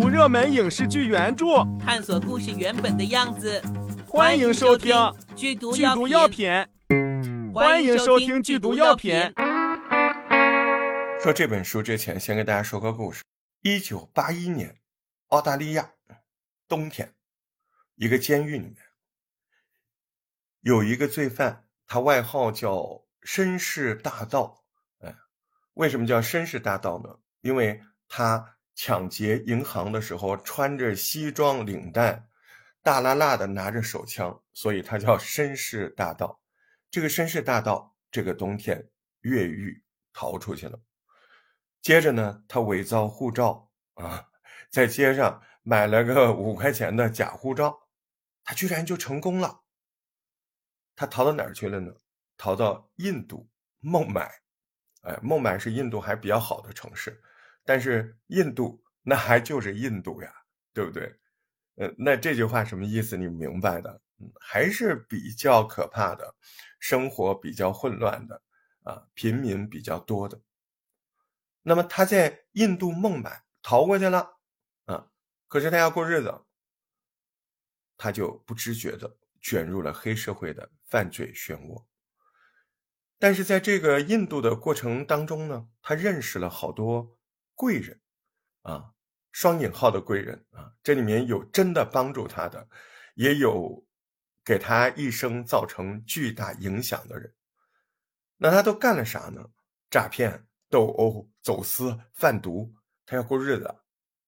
读热门影视剧原著，探索故事原本的样子。欢迎收听《剧毒剧毒药品》。欢迎收听《剧毒药品》。说这本书之前，先跟大家说个故事。一九八一年，澳大利亚冬天，一个监狱里面有一个罪犯，他外号叫“绅士大盗”。哎，为什么叫绅士大盗呢？因为他抢劫银行的时候穿着西装领带，大拉拉的拿着手枪，所以他叫绅士大盗。这个绅士大盗这个冬天越狱逃出去了。接着呢，他伪造护照啊，在街上买了个五块钱的假护照，他居然就成功了。他逃到哪儿去了呢？逃到印度孟买。哎，孟买是印度还比较好的城市，但是印度那还就是印度呀，对不对？呃，那这句话什么意思？你明白的？还是比较可怕的，生活比较混乱的啊，贫民比较多的。那么他在印度孟买逃过去了，啊，可是他要过日子，他就不知觉的卷入了黑社会的犯罪漩涡。但是在这个印度的过程当中呢，他认识了好多贵人，啊，双引号的贵人啊，这里面有真的帮助他的，也有给他一生造成巨大影响的人。那他都干了啥呢？诈骗。斗殴、走私、贩毒，他要过日子，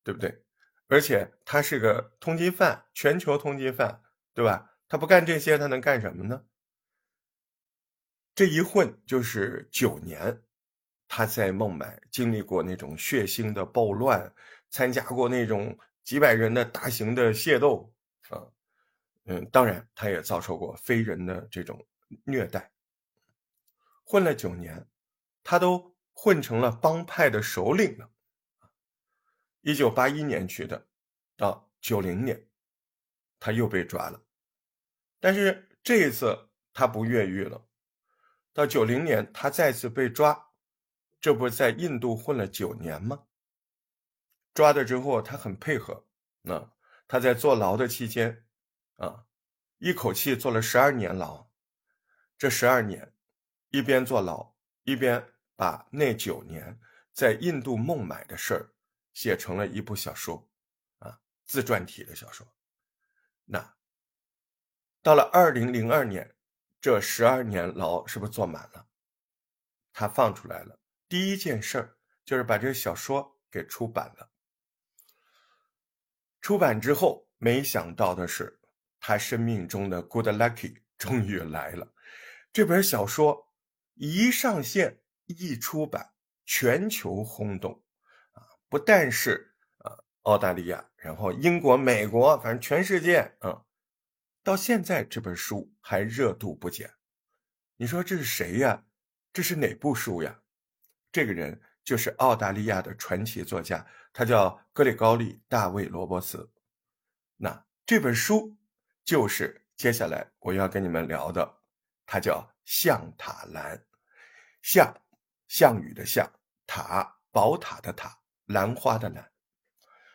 对不对？而且他是个通缉犯，全球通缉犯，对吧？他不干这些，他能干什么呢？这一混就是九年，他在孟买经历过那种血腥的暴乱，参加过那种几百人的大型的械斗，啊，嗯，当然他也遭受过非人的这种虐待。混了九年，他都。混成了帮派的首领了。一九八一年去的，到九零年，他又被抓了。但是这一次他不越狱了。到九零年，他再次被抓，这不是在印度混了九年吗？抓的之后，他很配合。那他在坐牢的期间，啊，一口气坐了十二年牢。这十二年，一边坐牢，一边。把那九年在印度孟买的事儿写成了一部小说，啊，自传体的小说。那到了二零零二年，这十二年牢是不是坐满了？他放出来了，第一件事儿就是把这个小说给出版了。出版之后，没想到的是，他生命中的 good lucky 终于来了。这本小说一上线。一出版，全球轰动，啊，不但是啊澳大利亚，然后英国、美国，反正全世界，啊，到现在这本书还热度不减。你说这是谁呀？这是哪部书呀？这个人就是澳大利亚的传奇作家，他叫格里高利·大卫·罗伯茨。那这本书就是接下来我要跟你们聊的，它叫《象塔兰》，象。项羽的项，塔宝塔的塔，兰花的兰，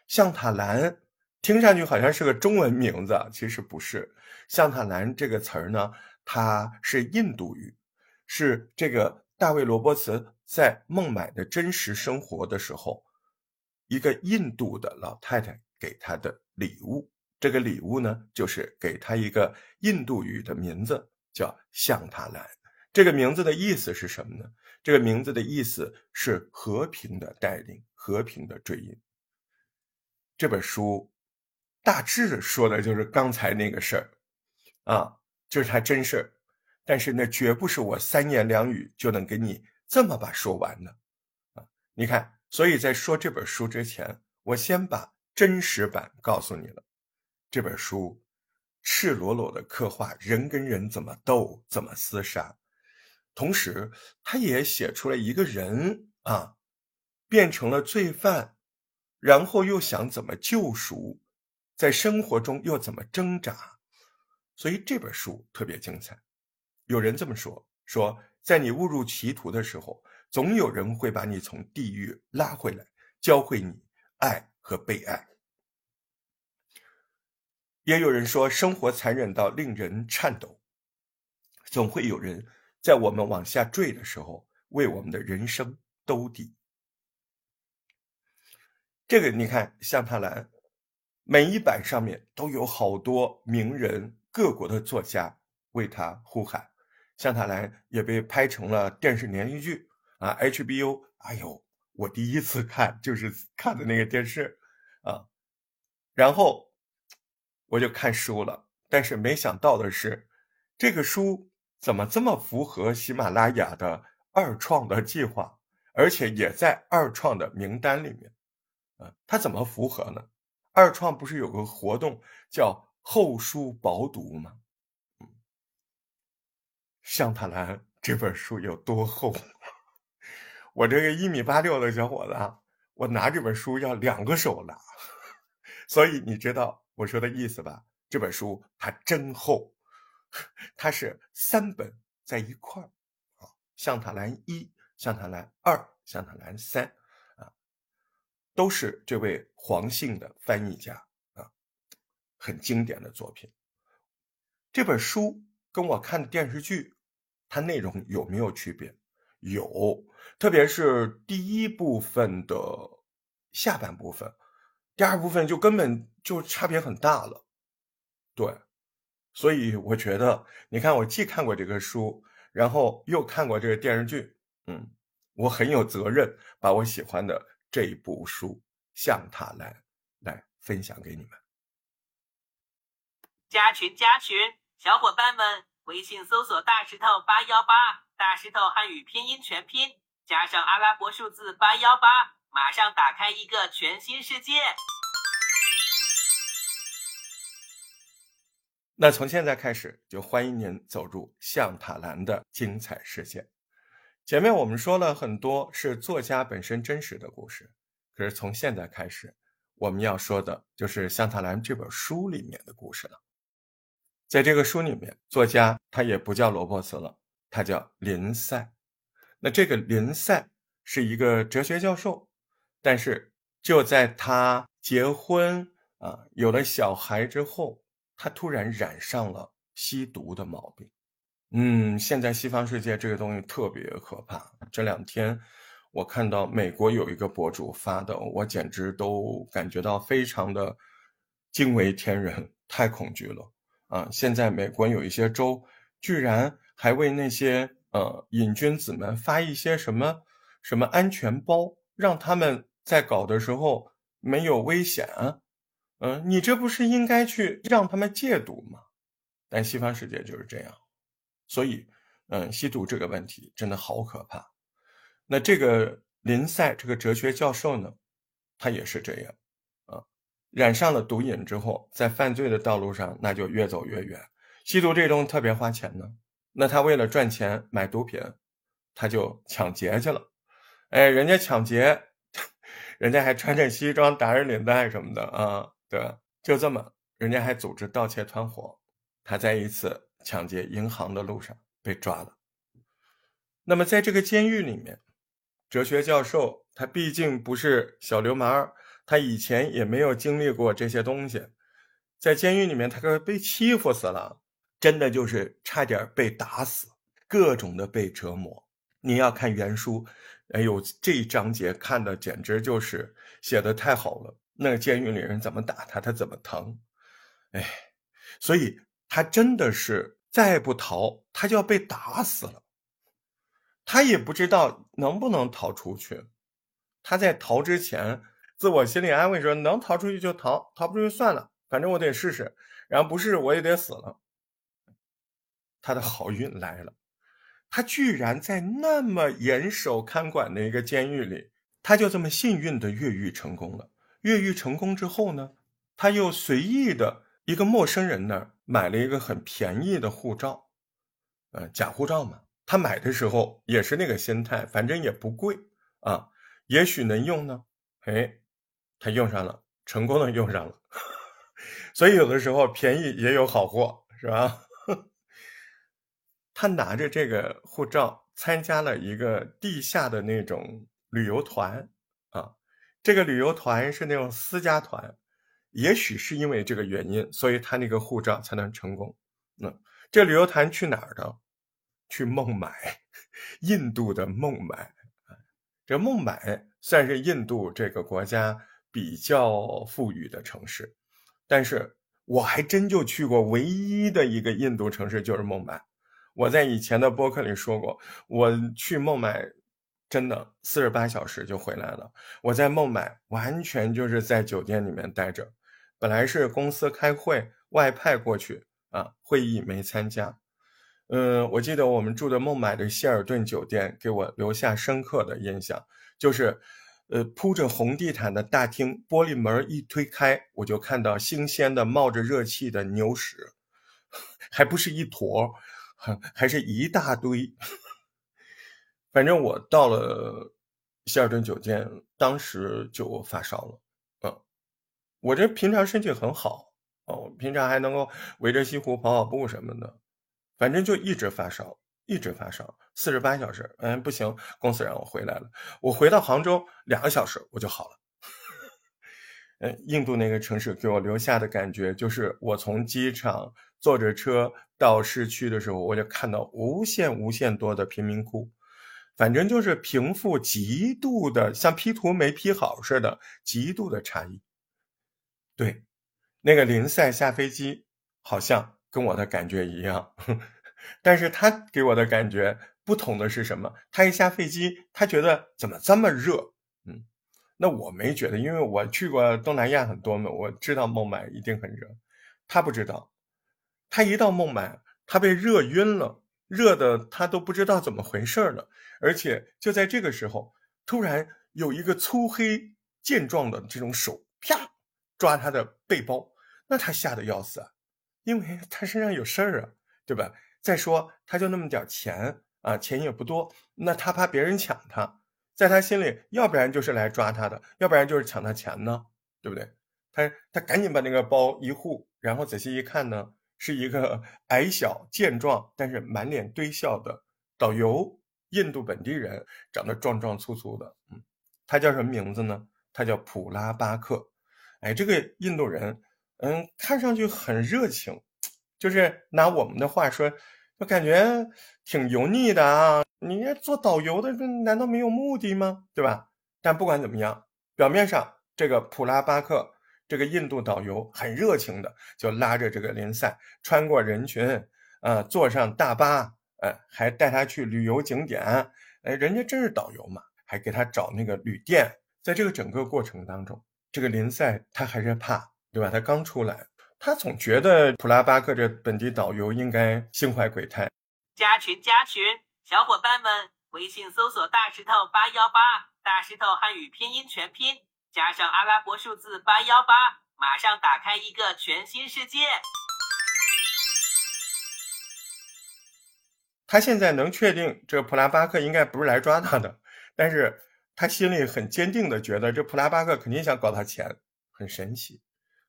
象塔兰听上去好像是个中文名字，其实不是。象塔兰这个词儿呢，它是印度语，是这个大卫罗伯茨在孟买的真实生活的时候，一个印度的老太太给他的礼物。这个礼物呢，就是给他一个印度语的名字，叫象塔兰。这个名字的意思是什么呢？这个名字的意思是和平的带领，和平的追引。这本书大致说的就是刚才那个事儿，啊，就是他真事儿。但是那绝不是我三言两语就能给你这么把说完的，啊，你看，所以在说这本书之前，我先把真实版告诉你了。这本书赤裸裸的刻画人跟人怎么斗，怎么厮杀。同时，他也写出了一个人啊，变成了罪犯，然后又想怎么救赎，在生活中又怎么挣扎，所以这本书特别精彩。有人这么说：说在你误入歧途的时候，总有人会把你从地狱拉回来，教会你爱和被爱。也有人说，生活残忍到令人颤抖，总会有人在我们往下坠的时候，为我们的人生兜底。这个你看，向塔兰每一版上面都有好多名人、各国的作家为他呼喊。向塔兰也被拍成了电视连续剧啊，HBO。哎呦，我第一次看就是看的那个电视啊，然后我就看书了。但是没想到的是，这个书怎么这么符合喜马拉雅的二创的计划，而且也在二创的名单里面。啊，它怎么符合呢？二创不是有个活动叫厚书薄读吗？嗯，向塔兰这本书有多厚？我这个一米八六的小伙子啊，我拿这本书要两个手拿。所以你知道我说的意思吧？这本书它真厚，它是三本在一块儿啊，向塔兰一、向塔兰二、向塔兰三。都是这位黄姓的翻译家啊，很经典的作品。这本书跟我看的电视剧，它内容有没有区别？有，特别是第一部分的下半部分，第二部分就根本就差别很大了。对，所以我觉得，你看，我既看过这个书，然后又看过这个电视剧，嗯，我很有责任把我喜欢的。这部书《向他来》来分享给你们。加群加群，小伙伴们，微信搜索“大石头八幺八”，大石头汉语拼音全拼加上阿拉伯数字八幺八，马上打开一个全新世界。那从现在开始，就欢迎您走入向塔兰的精彩世界。前面我们说了很多是作家本身真实的故事，可是从现在开始，我们要说的就是香塔兰这本书里面的故事了。在这个书里面，作家他也不叫罗伯茨了，他叫林赛。那这个林赛是一个哲学教授，但是就在他结婚啊有了小孩之后，他突然染上了吸毒的毛病。嗯，现在西方世界这个东西特别可怕。这两天我看到美国有一个博主发的，我简直都感觉到非常的惊为天人，太恐惧了啊！现在美国有一些州居然还为那些呃瘾君子们发一些什么什么安全包，让他们在搞的时候没有危险啊！嗯，你这不是应该去让他们戒毒吗？但西方世界就是这样。所以，嗯，吸毒这个问题真的好可怕。那这个林赛这个哲学教授呢，他也是这样，染上了毒瘾之后，在犯罪的道路上那就越走越远。吸毒这东西特别花钱呢，那他为了赚钱买毒品，他就抢劫去了。哎，人家抢劫，人家还穿着西装打着领带什么的啊，对吧？就这么，人家还组织盗窃团伙，他在一次。抢劫银行的路上被抓了。那么，在这个监狱里面，哲学教授他毕竟不是小流氓，他以前也没有经历过这些东西，在监狱里面，他可被欺负死了，真的就是差点被打死，各种的被折磨。你要看原书，哎呦，这一章节看的简直就是写的太好了。那监狱里人怎么打他，他怎么疼，哎，所以他真的是。再不逃，他就要被打死了。他也不知道能不能逃出去。他在逃之前，自我心理安慰说：“能逃出去就逃，逃不出去算了，反正我得试试。然后不试我也得死了。”他的好运来了，他居然在那么严守看管的一个监狱里，他就这么幸运的越狱成功了。越狱成功之后呢，他又随意的一个陌生人那儿。买了一个很便宜的护照，呃，假护照嘛。他买的时候也是那个心态，反正也不贵啊，也许能用呢。哎，他用上了，成功的用上了。所以有的时候便宜也有好货，是吧？他拿着这个护照参加了一个地下的那种旅游团啊，这个旅游团是那种私家团。也许是因为这个原因，所以他那个护照才能成功。嗯，这旅游团去哪儿的？去孟买，印度的孟买。这孟买算是印度这个国家比较富裕的城市，但是我还真就去过唯一的一个印度城市，就是孟买。我在以前的播客里说过，我去孟买。真的四十八小时就回来了。我在孟买完全就是在酒店里面待着，本来是公司开会外派过去啊，会议没参加。嗯，我记得我们住的孟买的希尔顿酒店给我留下深刻的印象，就是呃铺着红地毯的大厅，玻璃门一推开，我就看到新鲜的冒着热气的牛屎，还不是一坨，还是一大堆。反正我到了希尔顿酒店，当时就发烧了。嗯，我这平常身体很好哦，平常还能够围着西湖跑跑步什么的。反正就一直发烧，一直发烧，四十八小时。嗯，不行，公司让我回来了。我回到杭州两个小时我就好了。嗯，印度那个城市给我留下的感觉就是，我从机场坐着车到市区的时候，我就看到无限无限多的贫民窟。反正就是贫富极度的，像 P 图没 P 好似的，极度的差异。对，那个林赛下飞机好像跟我的感觉一样，但是他给我的感觉不同的是什么？他一下飞机，他觉得怎么这么热？嗯，那我没觉得，因为我去过东南亚很多嘛，我知道孟买一定很热。他不知道，他一到孟买，他被热晕了。热的他都不知道怎么回事了，而且就在这个时候，突然有一个粗黑健壮的这种手啪抓他的背包，那他吓得要死啊，因为他身上有事儿啊，对吧？再说他就那么点钱啊，钱也不多，那他怕别人抢他，在他心里，要不然就是来抓他的，要不然就是抢他钱呢，对不对？他他赶紧把那个包一护，然后仔细一看呢。是一个 矮小健壮，但是满脸堆笑的导游，印度本地人，长得壮壮粗粗的。嗯，他叫什么名字呢？他叫普拉巴克。哎，这个印度人，嗯，看上去很热情，就是拿我们的话说，就感觉挺油腻的啊。你做导游的，难道没有目的吗？对吧？但不管怎么样，表面上这个普拉巴克。这个印度导游很热情的，就拉着这个林赛穿过人群，啊，坐上大巴，呃，还带他去旅游景点，哎，人家真是导游嘛，还给他找那个旅店。在这个整个过程当中，这个林赛他还是怕，对吧？他刚出来，他总觉得普拉巴克这本地导游应该心怀鬼胎。加群加群，小伙伴们，微信搜索大石头八幺八，大石头汉语拼音全拼。加上阿拉伯数字八幺八，马上打开一个全新世界。他现在能确定这普拉巴克应该不是来抓他的，但是他心里很坚定的觉得这普拉巴克肯定想搞他钱，很神奇。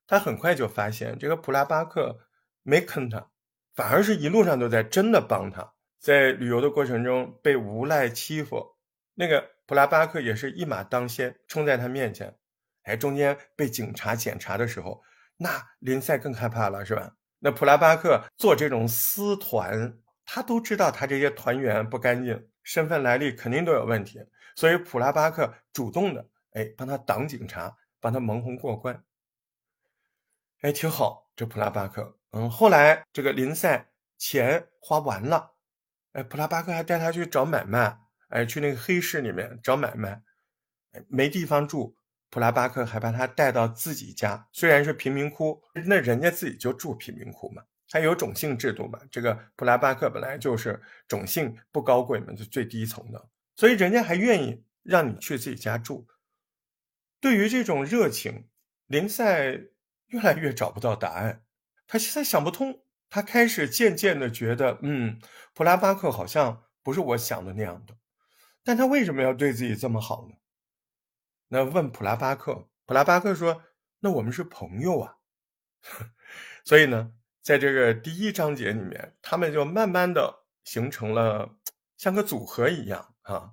他很快就发现这个普拉巴克没坑他，反而是一路上都在真的帮他。在旅游的过程中被无赖欺负，那个。普拉巴克也是一马当先，冲在他面前，哎，中间被警察检查的时候，那林赛更害怕了，是吧？那普拉巴克做这种私团，他都知道他这些团员不干净，身份来历肯定都有问题，所以普拉巴克主动的，哎，帮他挡警察，帮他蒙混过关，哎，挺好。这普拉巴克，嗯，后来这个林赛钱花完了，哎，普拉巴克还带他去找买卖。哎，去那个黑市里面找买卖，没地方住，普拉巴克还把他带到自己家。虽然是贫民窟，那人家自己就住贫民窟嘛，他有种姓制度嘛。这个普拉巴克本来就是种姓不高贵嘛，就最低层的，所以人家还愿意让你去自己家住。对于这种热情，林赛越来越找不到答案，他现在想不通，他开始渐渐的觉得，嗯，普拉巴克好像不是我想的那样的。但他为什么要对自己这么好呢？那问普拉巴克，普拉巴克说：“那我们是朋友啊。”所以呢，在这个第一章节里面，他们就慢慢的形成了像个组合一样啊。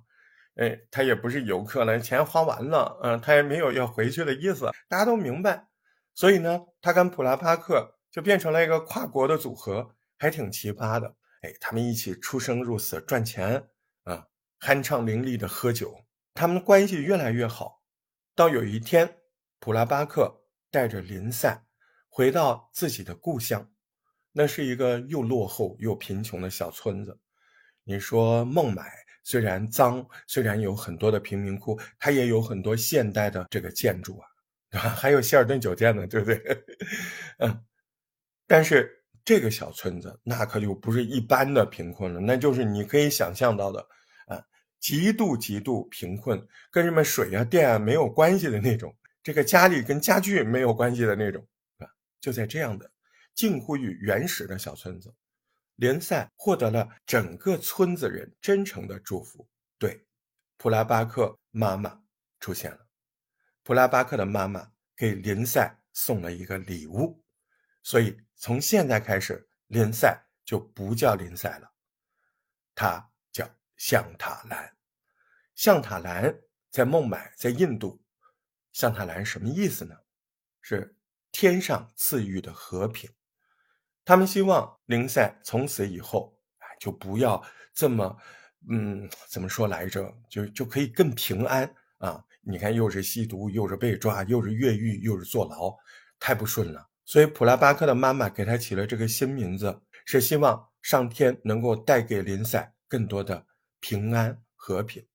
哎，他也不是游客了，钱花完了，嗯，他也没有要回去的意思。大家都明白，所以呢，他跟普拉巴克就变成了一个跨国的组合，还挺奇葩的。哎，他们一起出生入死赚钱啊，酣畅淋漓的喝酒，他们的关系越来越好。到有一天，普拉巴克带着林赛回到自己的故乡，那是一个又落后又贫穷的小村子。你说孟买虽然脏，虽然有很多的贫民窟，它也有很多现代的这个建筑啊，对吧？还有希尔顿酒店呢，对不对？嗯，但是这个小村子那可就不是一般的贫困了，那就是你可以想象到的啊。极度极度贫困，跟什么水啊电啊没有关系的那种，这个家里跟家具没有关系的那种，啊，就在这样的近乎于原始的小村子，联赛获得了整个村子人真诚的祝福。对，普拉巴克妈妈出现了，普拉巴克的妈妈给林赛送了一个礼物，所以从现在开始，林赛就不叫林赛了，他叫香塔兰。向塔兰在孟买，在印度，向塔兰什么意思呢？是天上赐予的和平。他们希望林赛从此以后，啊，就不要这么，嗯，怎么说来着？就就可以更平安啊！你看，又是吸毒，又是被抓，又是越狱，又是坐牢，太不顺了。所以普拉巴克的妈妈给他起了这个新名字，是希望上天能够带给林赛更多的平安和平。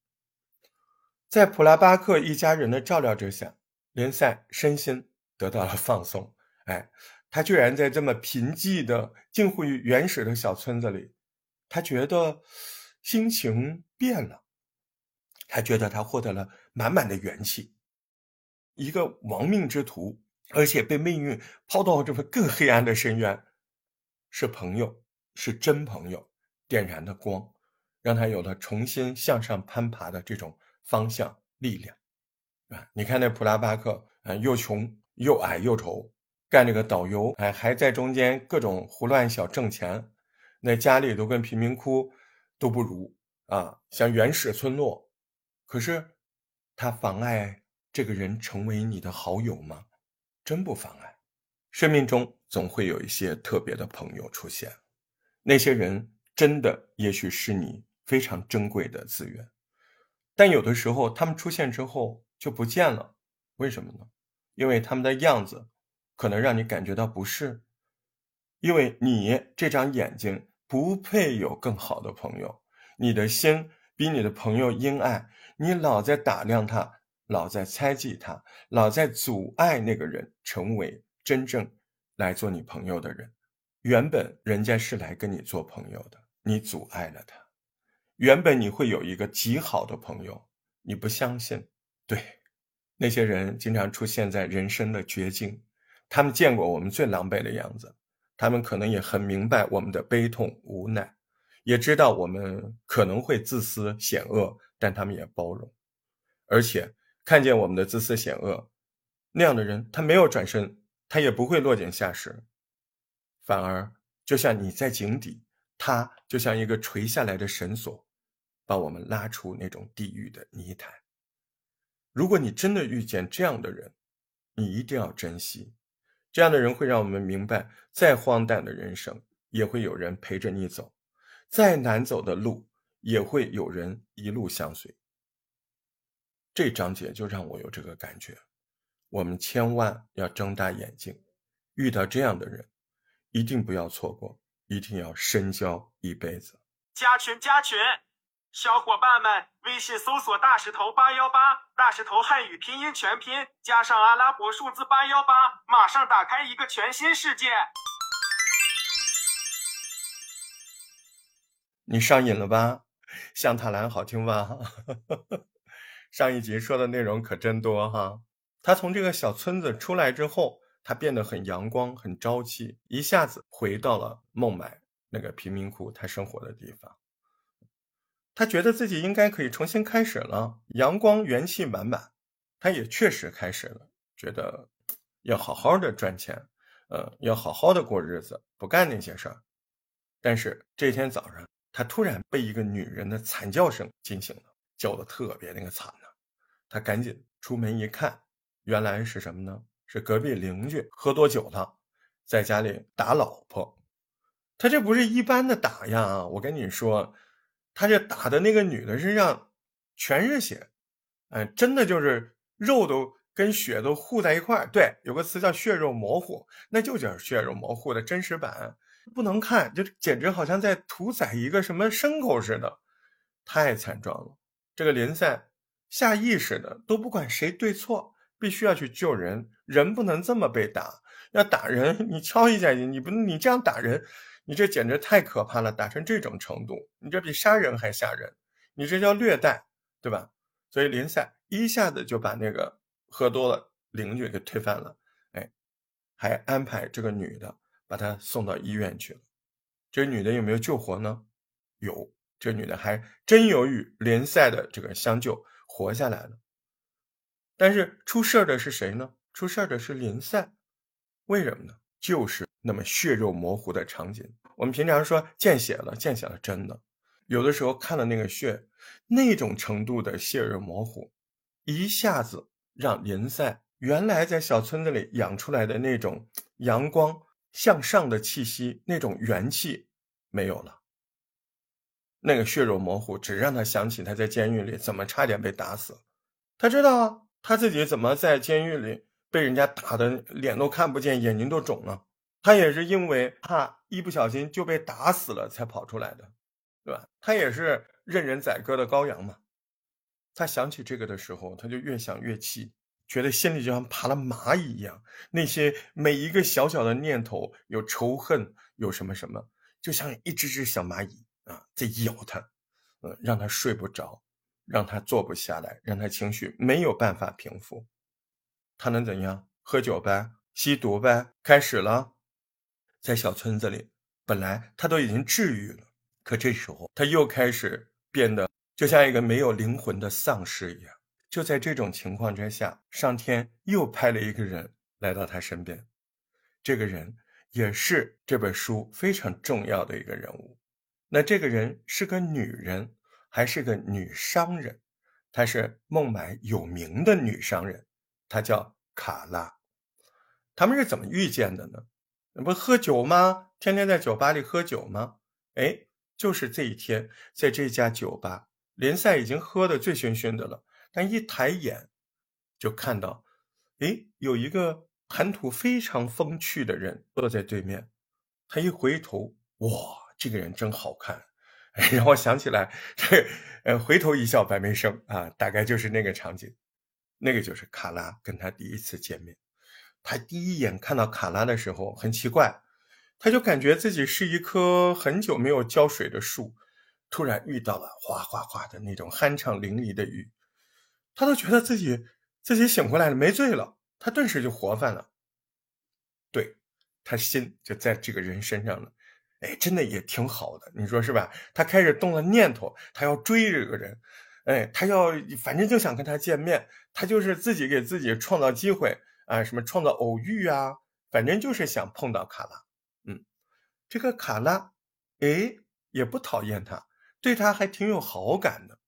在普拉巴克一家人的照料之下，林赛身心得到了放松。哎，他居然在这么贫瘠的、近乎于原始的小村子里，他觉得心情变了。他觉得他获得了满满的元气。一个亡命之徒，而且被命运抛到这么更黑暗的深渊，是朋友，是真朋友，点燃的光，让他有了重新向上攀爬的这种。方向力量，啊！你看那普拉巴克，啊，又穷又矮又丑，干这个导游，哎，还在中间各种胡乱小挣钱，那家里都跟贫民窟都不如啊，像原始村落。可是他妨碍这个人成为你的好友吗？真不妨碍。生命中总会有一些特别的朋友出现，那些人真的也许是你非常珍贵的资源。但有的时候，他们出现之后就不见了，为什么呢？因为他们的样子可能让你感觉到不适，因为你这张眼睛不配有更好的朋友，你的心比你的朋友阴暗，你老在打量他，老在猜忌他，老在阻碍那个人成为真正来做你朋友的人。原本人家是来跟你做朋友的，你阻碍了他。原本你会有一个极好的朋友，你不相信，对，那些人经常出现在人生的绝境，他们见过我们最狼狈的样子，他们可能也很明白我们的悲痛无奈，也知道我们可能会自私险恶，但他们也包容，而且看见我们的自私险恶，那样的人他没有转身，他也不会落井下石，反而就像你在井底，他就像一个垂下来的绳索。把我们拉出那种地狱的泥潭。如果你真的遇见这样的人，你一定要珍惜。这样的人会让我们明白，再荒诞的人生也会有人陪着你走，再难走的路也会有人一路相随。这章节就让我有这个感觉。我们千万要睁大眼睛，遇到这样的人，一定不要错过，一定要深交一辈子。加群加群。小伙伴们，微信搜索“大石头八幺八”，大石头汉语拼音全拼加上阿拉伯数字八幺八，马上打开一个全新世界。你上瘾了吧？象塔兰好听吧？上一集说的内容可真多哈。他从这个小村子出来之后，他变得很阳光、很朝气，一下子回到了孟买那个贫民窟他生活的地方。他觉得自己应该可以重新开始了，阳光元气满满。他也确实开始了，觉得要好好的赚钱，呃，要好好的过日子，不干那些事儿。但是这天早上，他突然被一个女人的惨叫声惊醒了，叫的特别那个惨呐。他赶紧出门一看，原来是什么呢？是隔壁邻居喝多酒了，在家里打老婆。他这不是一般的打呀！我跟你说，他这打的那个女的身上全是血，哎，真的就是肉都跟血都糊在一块儿。对，有个词叫血肉模糊，那就叫血肉模糊的真实版，不能看，就简直好像在屠宰一个什么牲口似的，太惨状了。这个林赛下意识的都不管谁对错，必须要去救人，人不能这么被打，要打人 你敲一下你，你不你这样打人。你这简直太可怕了，打成这种程度，你这比杀人还吓人，你这叫虐待，对吧？所以林赛一下子就把那个喝多了邻居给推翻了，哎，还安排这个女的把她送到医院去了。这女的有没有救活呢？有，这女的还真由于林赛的这个相救活下来了。但是出事的是谁呢？出事的是林赛，为什么呢？就是那么血肉模糊的场景。我们平常说见血了，见血了，真的，有的时候看了那个血，那种程度的血肉模糊，一下子让林赛原来在小村子里养出来的那种阳光向上的气息，那种元气没有了。那个血肉模糊，只让他想起他在监狱里怎么差点被打死。他知道啊他自己怎么在监狱里被人家打的脸都看不见，眼睛都肿了。他也是因为怕一不小心就被打死了才跑出来的，对吧？他也是任人宰割的羔羊嘛。他想起这个的时候，他就越想越气，觉得心里就像爬了蚂蚁一样。那些每一个小小的念头，有仇恨，有什么什么，就像一只只小蚂蚁啊，在咬他，嗯，让他睡不着，让他坐不下来，让他情绪没有办法平复。他能怎样？喝酒呗，吸毒呗，开始了。在小村子里，本来他都已经治愈了，可这时候他又开始变得就像一个没有灵魂的丧尸一样。就在这种情况之下，上天又派了一个人来到他身边，这个人也是这本书非常重要的一个人物。那这个人是个女人，还是个女商人？她是孟买有名的女商人，她叫卡拉。他们是怎么遇见的呢？那不喝酒吗？天天在酒吧里喝酒吗？哎，就是这一天，在这家酒吧，联赛已经喝得醉醺醺的了。但一抬眼，就看到，哎，有一个谈吐非常风趣的人坐在对面。他一回头，哇，这个人真好看，让我想起来，这呃，回头一笑百媚生啊，大概就是那个场景。那个就是卡拉跟他第一次见面。他第一眼看到卡拉的时候很奇怪，他就感觉自己是一棵很久没有浇水的树，突然遇到了哗哗哗的那种酣畅淋漓的雨，他都觉得自己自己醒过来了，没醉了，他顿时就活泛了。对他心就在这个人身上了，哎，真的也挺好的，你说是吧？他开始动了念头，他要追这个人，哎，他要反正就想跟他见面，他就是自己给自己创造机会。啊，什么创造偶遇啊，反正就是想碰到卡拉。嗯，这个卡拉，哎，也不讨厌他，对他还挺有好感的。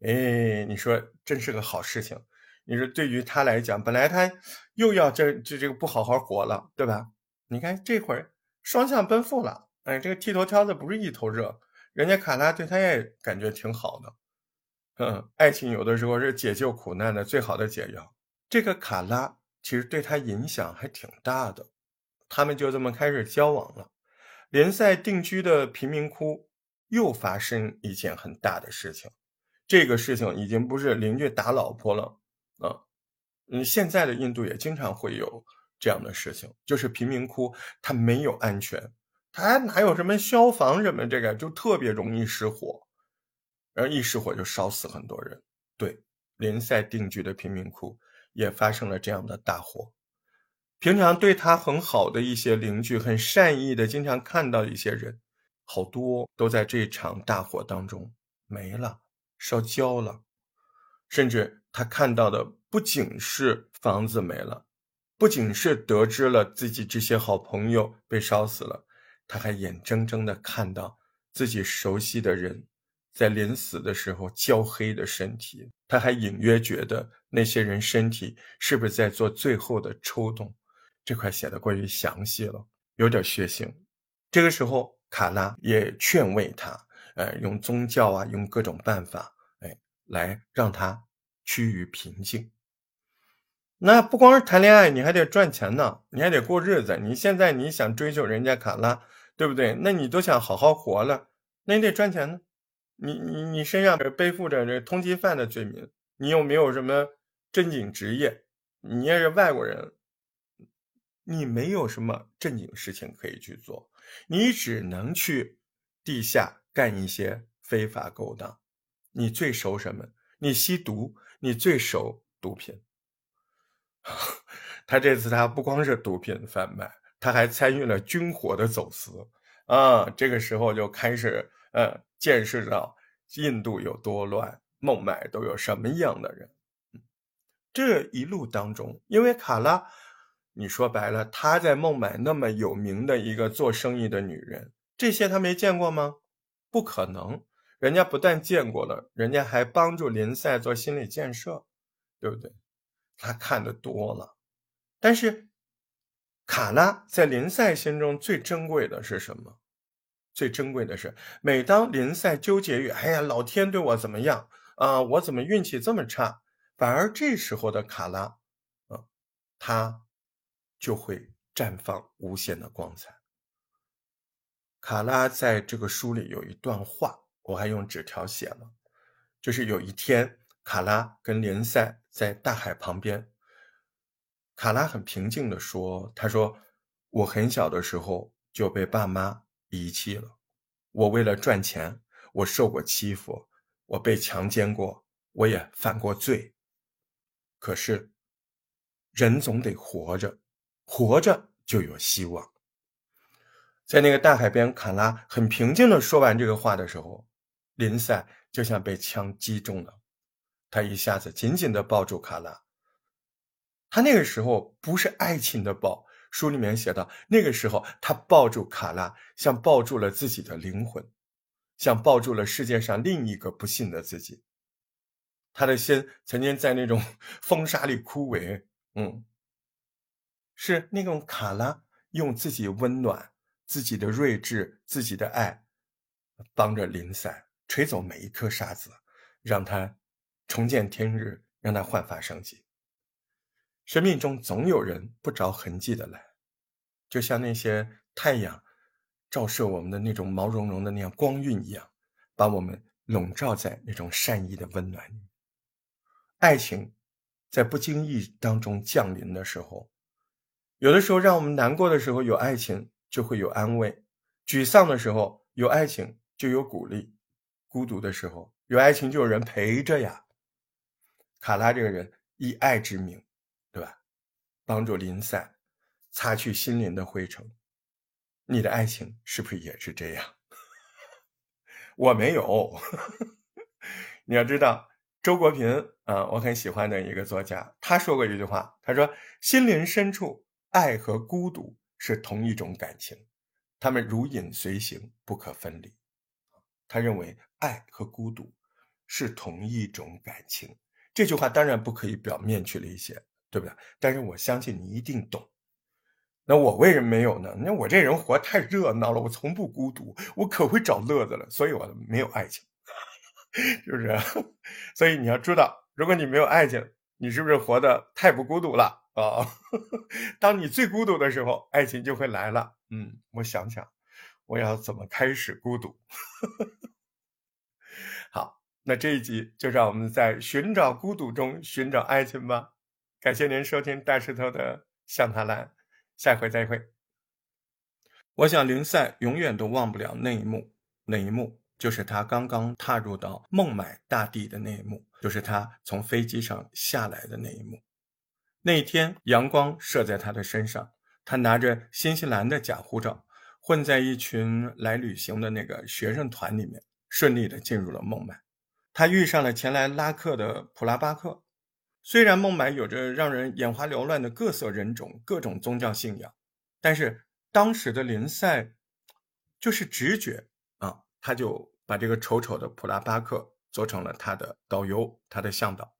哎，你说真是个好事情。你说对于他来讲，本来他又要这这这个不好好活了，对吧？你看这会儿双向奔赴了。哎，这个剃头挑子不是一头热，人家卡拉对他也感觉挺好的。嗯，爱情有的时候是解救苦难的最好的解药。这个卡拉。其实对他影响还挺大的，他们就这么开始交往了。联赛定居的贫民窟又发生一件很大的事情，这个事情已经不是邻居打老婆了啊，嗯，现在的印度也经常会有这样的事情，就是贫民窟它没有安全，它哪有什么消防什么这个，就特别容易失火，然后一失火就烧死很多人。对，联赛定居的贫民窟。也发生了这样的大火，平常对他很好的一些邻居，很善意的，经常看到一些人，好多都在这场大火当中没了，烧焦了，甚至他看到的不仅是房子没了，不仅是得知了自己这些好朋友被烧死了，他还眼睁睁的看到自己熟悉的人在临死的时候焦黑的身体他还隐约觉得那些人身体是不是在做最后的抽动。这块写的过于详细了，有点血腥。这个时候，卡拉也劝慰他，呃，用宗教啊，用各种办法，哎，来让他趋于平静。那不光是谈恋爱，你还得赚钱呢，你还得过日子。你现在你想追求人家卡拉，对不对？那你都想好好活了，那你得赚钱呢。你你你身上背负着这通缉犯的罪名，你又没有什么正经职业，你也是外国人，你没有什么正经事情可以去做，你只能去地下干一些非法勾当。你最熟什么？你吸毒，你最熟毒品。他这次他不光是毒品贩卖，他还参与了军火的走私啊！这个时候就开始呃见识到印度有多乱，孟买都有什么样的人。这一路当中，因为卡拉，你说白了，她在孟买那么有名的一个做生意的女人，这些她没见过吗？不可能，人家不但见过了，人家还帮助林赛做心理建设，对不对？他看的多了，但是卡拉在林赛心中最珍贵的是什么？最珍贵的是，每当林赛纠结于“哎呀，老天对我怎么样啊？我怎么运气这么差？”反而这时候的卡拉，啊，他就会绽放无限的光彩。卡拉在这个书里有一段话，我还用纸条写了，就是有一天。卡拉跟林赛在大海旁边。卡拉很平静地说：“他说，我很小的时候就被爸妈遗弃了。我为了赚钱，我受过欺负，我被强奸过，我也犯过罪。可是，人总得活着，活着就有希望。”在那个大海边，卡拉很平静地说完这个话的时候，林赛就像被枪击中了。他一下子紧紧地抱住卡拉。他那个时候不是爱情的抱，书里面写道，那个时候他抱住卡拉，像抱住了自己的灵魂，像抱住了世界上另一个不幸的自己。他的心曾经在那种 风沙里枯萎，嗯，是那种卡拉用自己温暖、自己的睿智、自己的爱，帮着林散吹走每一颗沙子，让他。重见天日，让他焕发生机。生命中总有人不着痕迹的来，就像那些太阳照射我们的那种毛茸茸的那样光晕一样，把我们笼罩在那种善意的温暖里。爱情在不经意当中降临的时候，有的时候让我们难过的时候有爱情就会有安慰，沮丧的时候有爱情就有鼓励，孤独的时候有爱情就有人陪着呀。卡拉这个人以爱之名，对吧？帮助林赛擦去心灵的灰尘。你的爱情是不是也是这样？我没有。你要知道，周国平啊，我很喜欢的一个作家，他说过一句话，他说：“心灵深处，爱和孤独是同一种感情，他们如影随形，不可分离。”他认为爱和孤独是同一种感情。这句话当然不可以表面去理解，对不对？但是我相信你一定懂。那我为什么没有呢？那我这人活太热闹了，我从不孤独，我可会找乐子了，所以我没有爱情，是不是？所以你要知道，如果你没有爱情，你是不是活得太不孤独了啊？当你最孤独的时候，爱情就会来了。嗯，我想想，我要怎么开始孤独？好。那这一集就让我们在寻找孤独中寻找爱情吧。感谢您收听大石头的向他来，下回再会。我想林赛永远都忘不了那一幕，那一幕就是他刚刚踏入到孟买大地的那一幕，就是他从飞机上下来的那一幕。那天阳光射在他的身上，他拿着新西兰的假护照，混在一群来旅行的那个学生团里面，顺利的进入了孟买。他遇上了前来拉客的普拉巴克。虽然孟买有着让人眼花缭乱的各色人种、各种宗教信仰，但是当时的林赛就是直觉啊，他就把这个丑丑的普拉巴克做成了他的导游，他的向导。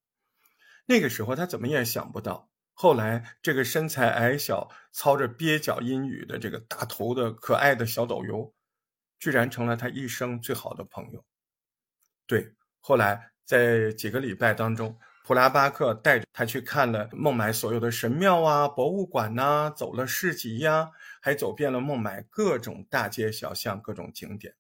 那个时候他怎么也想不到，后来这个身材矮小、操着蹩脚英语的这个大头的可爱的小导游，居然成了他一生最好的朋友。对，后来在几个礼拜当中。普拉巴克带着他去看了孟买所有的神庙啊、博物馆呐，走了市集呀，还走遍了孟买各种大街小巷、各种景点。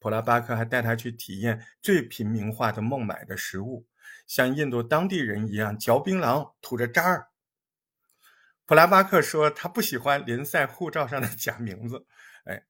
普拉巴克还带他去体验最平民化的孟买的食物，像印度当地人一样嚼槟榔、吐着渣儿。普拉巴克说他不喜欢林赛护照上的假名字，哎，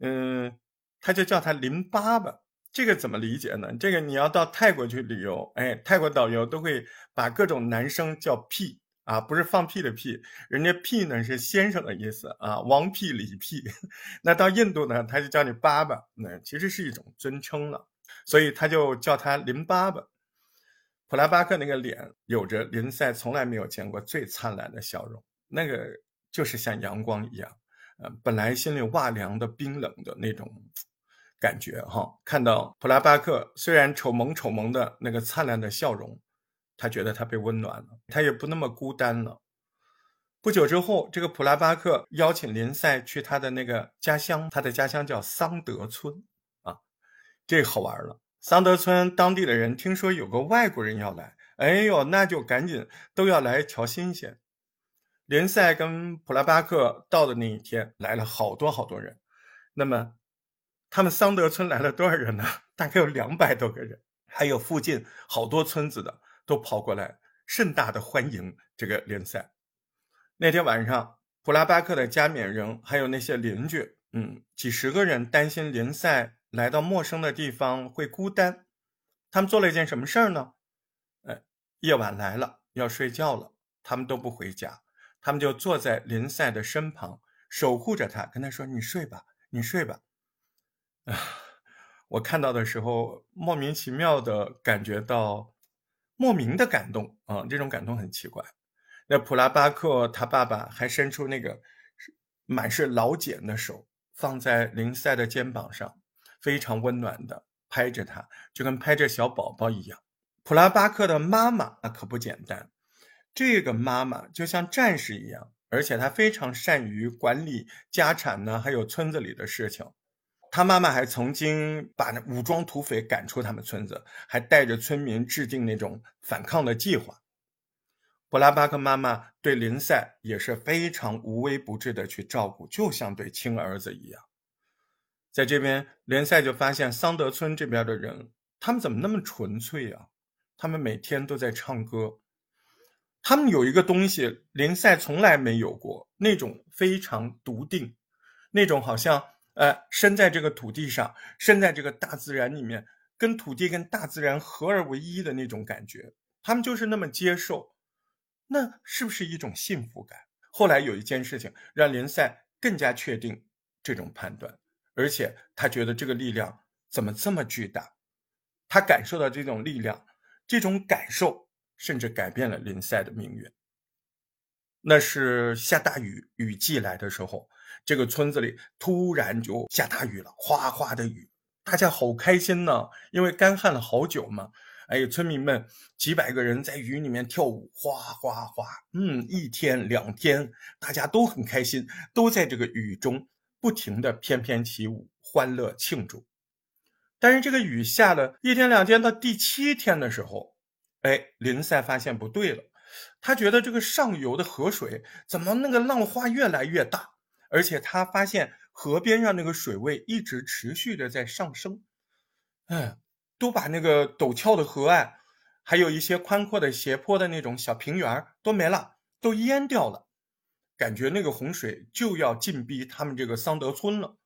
嗯，他就叫他林巴吧。这个怎么理解呢？这个你要到泰国去旅游，哎，泰国导游都会把各种男生叫屁啊，不是放屁的屁，人家屁呢是先生的意思啊，王屁、李屁。那到印度呢，他就叫你爸爸，那其实是一种尊称了，所以他就叫他林爸爸。普拉巴克那个脸有着林赛从来没有见过最灿烂的笑容，那个就是像阳光一样，呃，本来心里哇凉的、冰冷的那种。感觉哈，看到普拉巴克虽然丑萌丑萌的那个灿烂的笑容，他觉得他被温暖了，他也不那么孤单了。不久之后，这个普拉巴克邀请林赛去他的那个家乡，他的家乡叫桑德村啊，这好玩了。桑德村当地的人听说有个外国人要来，哎呦，那就赶紧都要来瞧新鲜。联赛跟普拉巴克到的那一天，来了好多好多人，那么。他们桑德村来了多少人呢？大概有两百多个人，还有附近好多村子的都跑过来，盛大的欢迎这个联赛。那天晚上，普拉巴克的加冕人还有那些邻居，嗯，几十个人担心联赛来到陌生的地方会孤单，他们做了一件什么事儿呢？哎，夜晚来了，要睡觉了，他们都不回家，他们就坐在林赛的身旁，守护着他，跟他说：“你睡吧，你睡吧。”啊，我看到的时候，莫名其妙的感觉到莫名的感动啊！这种感动很奇怪。那普拉巴克他爸爸还伸出那个满是老茧的手，放在林赛的肩膀上，非常温暖的拍着他，就跟拍着小宝宝一样。普拉巴克的妈妈那可不简单，这个妈妈就像战士一样，而且她非常善于管理家产呢，还有村子里的事情。她妈妈还曾经把武装土匪赶出他们村子，还带着村民制定那种反抗的计划。布拉巴克妈妈对林赛也是非常无微不至的去照顾，就像对亲儿子一样。在这边，林赛就发现桑德村这边的人，他们怎么那么纯粹啊？他们每天都在唱歌，他们有一个东西，林赛从来没有过，那种非常笃定，那种好像。呃，生在这个土地上，生在这个大自然里面，跟土地跟大自然合而为一的那种感觉，他们就是那么接受，那是不是一种幸福感？后来有一件事情让联赛更加确定这种判断，而且他觉得这个力量怎么这么巨大？他感受到这种力量，这种感受甚至改变了林赛的命运。那是下大雨，雨季来的时候。这个村子里突然就下大雨了，哗哗的雨，大家好开心呢，因为干旱了好久嘛。哎，村民们几百个人在雨里面跳舞，哗哗哗，嗯，一天两天，大家都很开心，都在这个雨中不停的翩翩起舞，欢乐庆祝。但是这个雨下了一天两天，到第七天的时候，哎，林赛发现不对了，他觉得这个上游的河水怎么那个浪花越来越大。而且他发现河边上那个水位一直持续的在上升，嗯，都把那个陡峭的河岸，还有一些宽阔的斜坡的那种小平原都没了，都淹掉了，感觉那个洪水就要进逼他们这个桑德村了。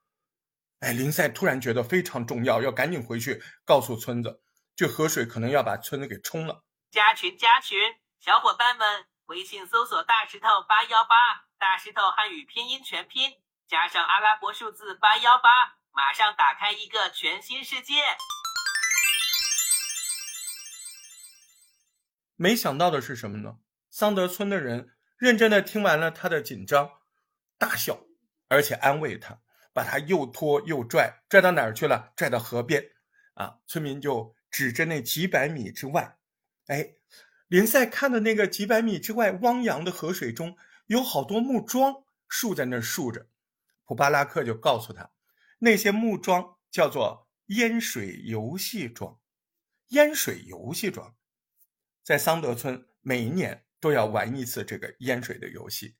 哎，林赛突然觉得非常重要，要赶紧回去告诉村子，这河水可能要把村子给冲了。加群加群，小伙伴们，微信搜索大石头八幺八。大石头汉语拼音全拼加上阿拉伯数字八幺八，马上打开一个全新世界。没想到的是什么呢？桑德村的人认真的听完了他的紧张，大笑，而且安慰他，把他又拖又拽，拽到哪儿去了？拽到河边。啊，村民就指着那几百米之外，哎，林赛看的那个几百米之外汪洋的河水中有好多木桩竖在那儿竖着。普巴拉克就告诉他，那些木桩叫做淹水游戏桩。淹水游戏桩，在桑德村每一年都要玩一次这个淹水的游戏。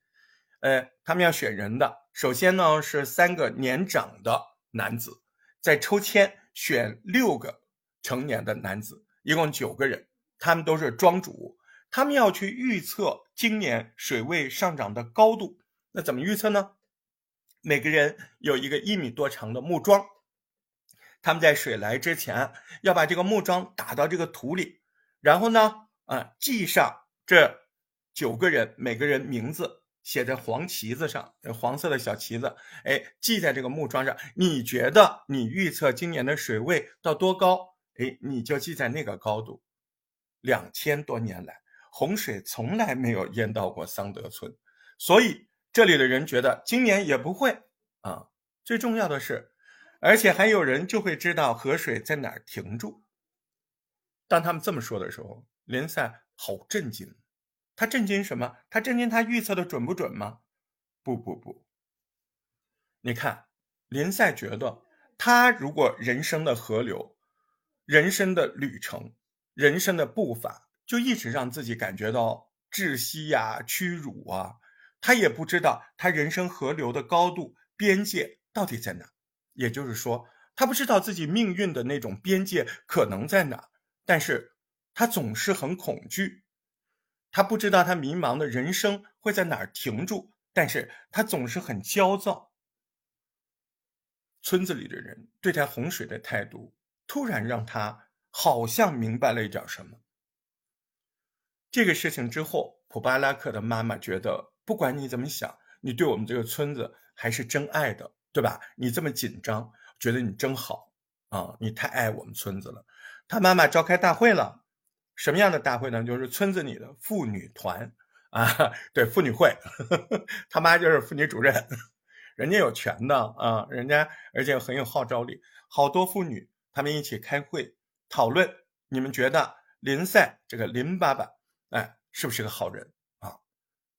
呃，他们要选人的，首先呢是三个年长的男子，在抽签选六个成年的男子，一共九个人，他们都是庄主，他们要去预测今年水位上涨的高度。那怎么预测呢？每个人有一个一米多长的木桩，他们在水来之前要把这个木桩打到这个土里，然后呢，啊，记上这九个人每个人名字写在黄旗子上，黄色的小旗子，哎，记在这个木桩上。你觉得你预测今年的水位到多高？哎，你就记在那个高度。两千多年来，洪水从来没有淹到过桑德村，所以。这里的人觉得今年也不会啊。最重要的是，而且还有人就会知道河水在哪儿停住。当他们这么说的时候，林赛好震惊。他震惊什么？他震惊他预测的准不准吗？不不不。你看，林赛觉得他如果人生的河流、人生的旅程、人生的步伐，就一直让自己感觉到窒息呀、屈辱啊。他也不知道他人生河流的高度边界到底在哪，也就是说，他不知道自己命运的那种边界可能在哪，但是他总是很恐惧，他不知道他迷茫的人生会在哪儿停住，但是他总是很焦躁。村子里的人对待洪水的态度，突然让他好像明白了一点什么。这个事情之后，普巴拉克的妈妈觉得。不管你怎么想，你对我们这个村子还是真爱的，对吧？你这么紧张，觉得你真好啊！你太爱我们村子了。他妈妈召开大会了，什么样的大会呢？就是村子里的妇女团啊，对，妇女会。他妈就是妇女主任，人家有权的啊，人家而且很有号召力。好多妇女他们一起开会讨论，你们觉得林赛这个林爸爸，哎，是不是个好人啊？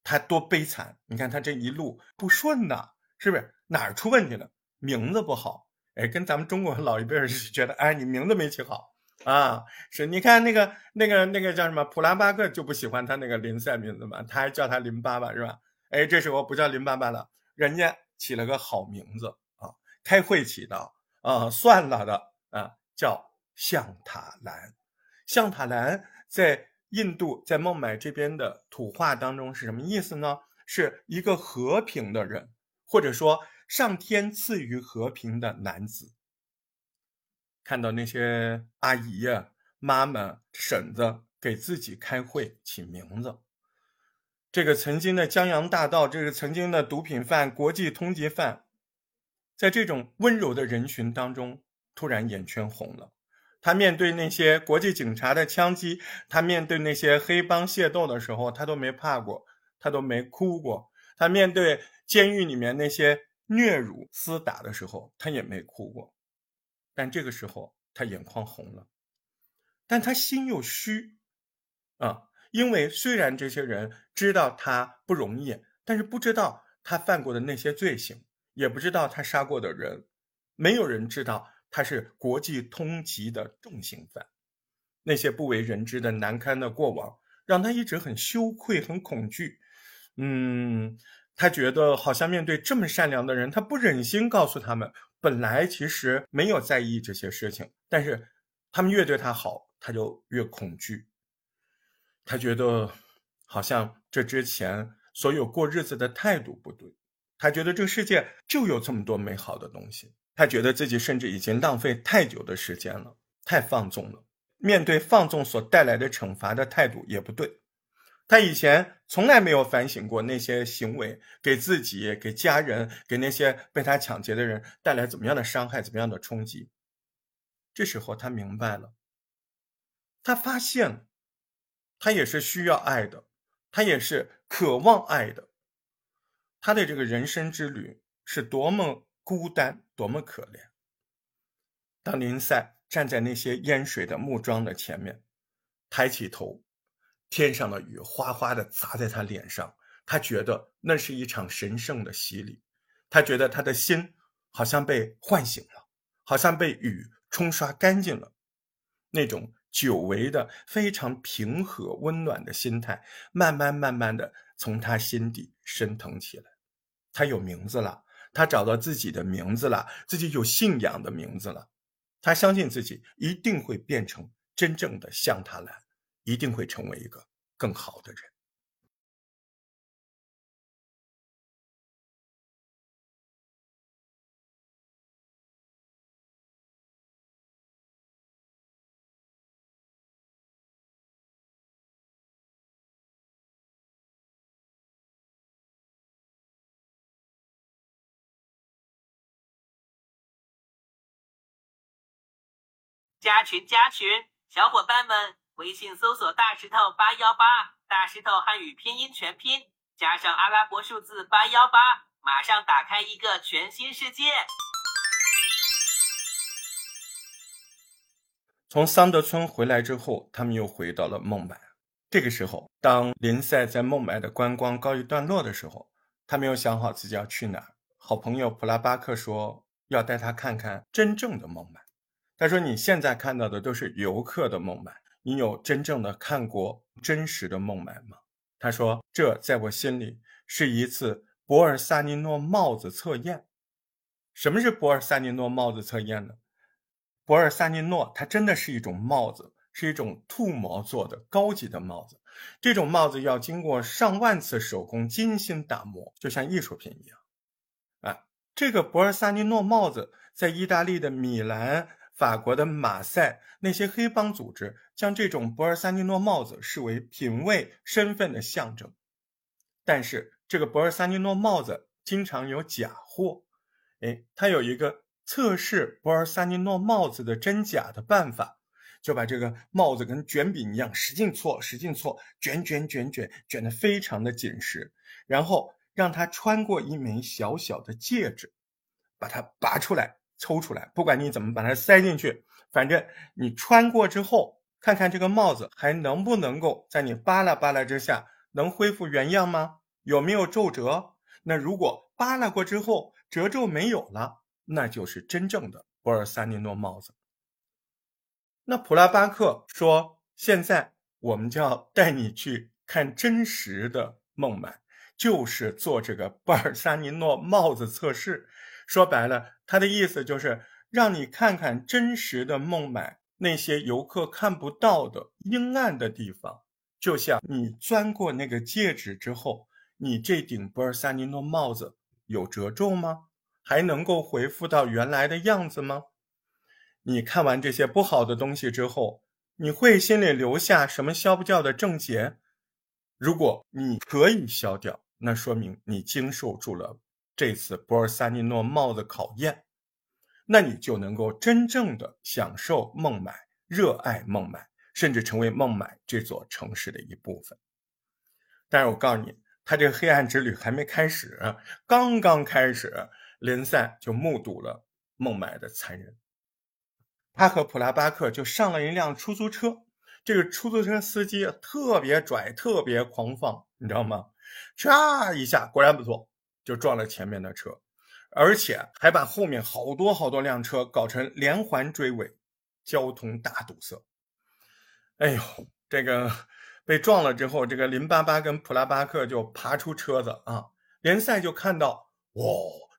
他多悲惨！你看他这一路不顺呐，是不是哪儿出问题了？名字不好，哎，跟咱们中国老一辈儿 是觉得，哎，你名字没起好啊。是，你看那个那个那个叫什么普拉巴克就不喜欢他那个林赛名字嘛，他还叫他林爸爸是吧？哎，这时候不叫林爸爸了，人家起了个好名字啊，开会起的啊，算了的啊，叫象塔兰。象塔兰在。印度在孟买这边的土话当中是什么意思呢？是一个和平的人，或者说上天赐予和平的男子。看到那些阿姨呀、妈妈、婶子给自己开会起名字，这个曾经的江洋大盗，这个曾经的毒品犯、国际通缉犯，在这种温柔的人群当中，突然眼圈红了。他面对那些国际警察的枪击，他面对那些黑帮械斗的时候，他都没怕过，他都没哭过。他面对监狱里面那些虐辱、厮打的时候，他也没哭过。但这个时候，他眼眶红了，但他心又虚啊，因为虽然这些人知道他不容易，但是不知道他犯过的那些罪行，也不知道他杀过的人，没有人知道。他是国际通缉的重刑犯，那些不为人知的难堪的过往让他一直很羞愧、很恐惧。嗯，他觉得好像面对这么善良的人，他不忍心告诉他们，本来其实没有在意这些事情，但是他们越对他好，他就越恐惧。他觉得好像这之前所有过日子的态度不对，他觉得这个世界就有这么多美好的东西。他觉得自己甚至已经浪费太久的时间了，太放纵了。面对放纵所带来的惩罚的态度也不对。他以前从来没有反省过那些行为给自己、给家人、给那些被他抢劫的人带来怎么样的伤害、怎么样的冲击。这时候他明白了，他发现，他也是需要爱的，他也是渴望爱的。他的这个人生之旅是多么……孤单多么可怜！当林赛站在那些淹水的木桩的前面，抬起头，天上的雨哗哗的砸在他脸上，他觉得那是一场神圣的洗礼，他觉得他的心好像被唤醒了，好像被雨冲刷干净了，那种久违的非常平和温暖的心态，慢慢慢慢的从他心底升腾起来，他有名字了。他找到自己的名字了，自己有信仰的名字了。他相信自己一定会变成真正的向他来，一定会成为一个更好的人。加群加群，小伙伴们，微信搜索“大石头八幺八”，大石头汉语拼音全拼加上阿拉伯数字八幺八，马上打开一个全新世界。从桑德村回来之后，他们又回到了孟买。这个时候，当林赛在孟买的观光告一段落的时候，他没有想好自己要去哪儿。好朋友普拉巴克说要带他看看真正的孟买。他说：“你现在看到的都是游客的孟买，你有真正的看过真实的孟买吗？”他说：“这在我心里是一次博尔萨尼诺帽子测验。什么是博尔萨尼诺帽子测验呢？博尔萨尼诺它真的是一种帽子，是一种兔毛做的高级的帽子。这种帽子要经过上万次手工精心打磨，就像艺术品一样。啊，这个博尔萨尼诺帽子在意大利的米兰。”法国的马赛那些黑帮组织将这种博尔萨尼诺帽子视为品味身份的象征，但是这个博尔萨尼诺帽子经常有假货。哎，他有一个测试博尔萨尼诺帽子的真假的办法，就把这个帽子跟卷饼一样使劲搓，使劲搓，卷卷卷卷卷得非常的紧实，然后让他穿过一枚小小的戒指，把它拔出来。抽出来，不管你怎么把它塞进去，反正你穿过之后，看看这个帽子还能不能够在你扒拉扒拉之下能恢复原样吗？有没有皱褶？那如果扒拉过之后褶皱没有了，那就是真正的博尔萨尼诺帽子。那普拉巴克说：“现在我们就要带你去看真实的孟买，就是做这个博尔萨尼诺帽子测试。”说白了，他的意思就是让你看看真实的孟买那些游客看不到的阴暗的地方。就像你钻过那个戒指之后，你这顶波尔萨尼诺帽子有褶皱吗？还能够恢复到原来的样子吗？你看完这些不好的东西之后，你会心里留下什么消不掉的症结？如果你可以消掉，那说明你经受住了。这次博尔萨尼诺帽的考验，那你就能够真正的享受孟买，热爱孟买，甚至成为孟买这座城市的一部分。但是我告诉你，他这个黑暗之旅还没开始，刚刚开始，林赛就目睹了孟买的残忍。他和普拉巴克就上了一辆出租车，这个出租车司机特别拽，特别狂放，你知道吗？唰一下，果然不错。就撞了前面的车，而且还把后面好多好多辆车搞成连环追尾，交通大堵塞。哎呦，这个被撞了之后，这个林巴巴跟普拉巴克就爬出车子啊，联赛就看到，哇，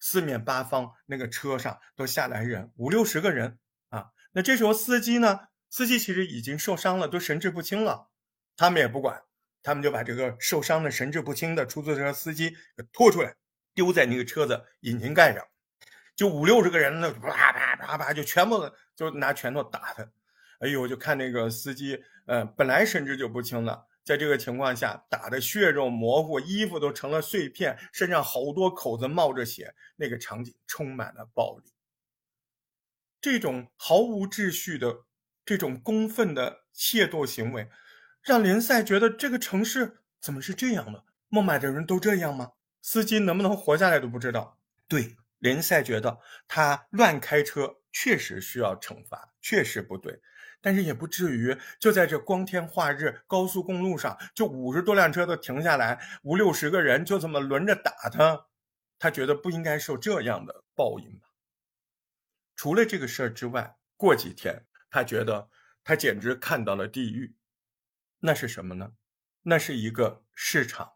四面八方那个车上都下来人，五六十个人啊。那这时候司机呢，司机其实已经受伤了，都神志不清了，他们也不管，他们就把这个受伤的神志不清的出租车司机给拖出来。丢在那个车子引擎盖上，就五六十个人，那啪啪啪啪就全部就拿拳头打他。哎呦，就看那个司机，呃，本来神志就不清了，在这个情况下打的血肉模糊，衣服都成了碎片，身上好多口子冒着血，那个场景充满了暴力。这种毫无秩序的、这种公愤的械斗行为，让联赛觉得这个城市怎么是这样的？孟买的人都这样吗？司机能不能活下来都不知道。对，林赛觉得他乱开车确实需要惩罚，确实不对，但是也不至于就在这光天化日高速公路上，就五十多辆车都停下来，五六十个人就这么轮着打他，他觉得不应该受这样的报应吧。除了这个事儿之外，过几天他觉得他简直看到了地狱。那是什么呢？那是一个市场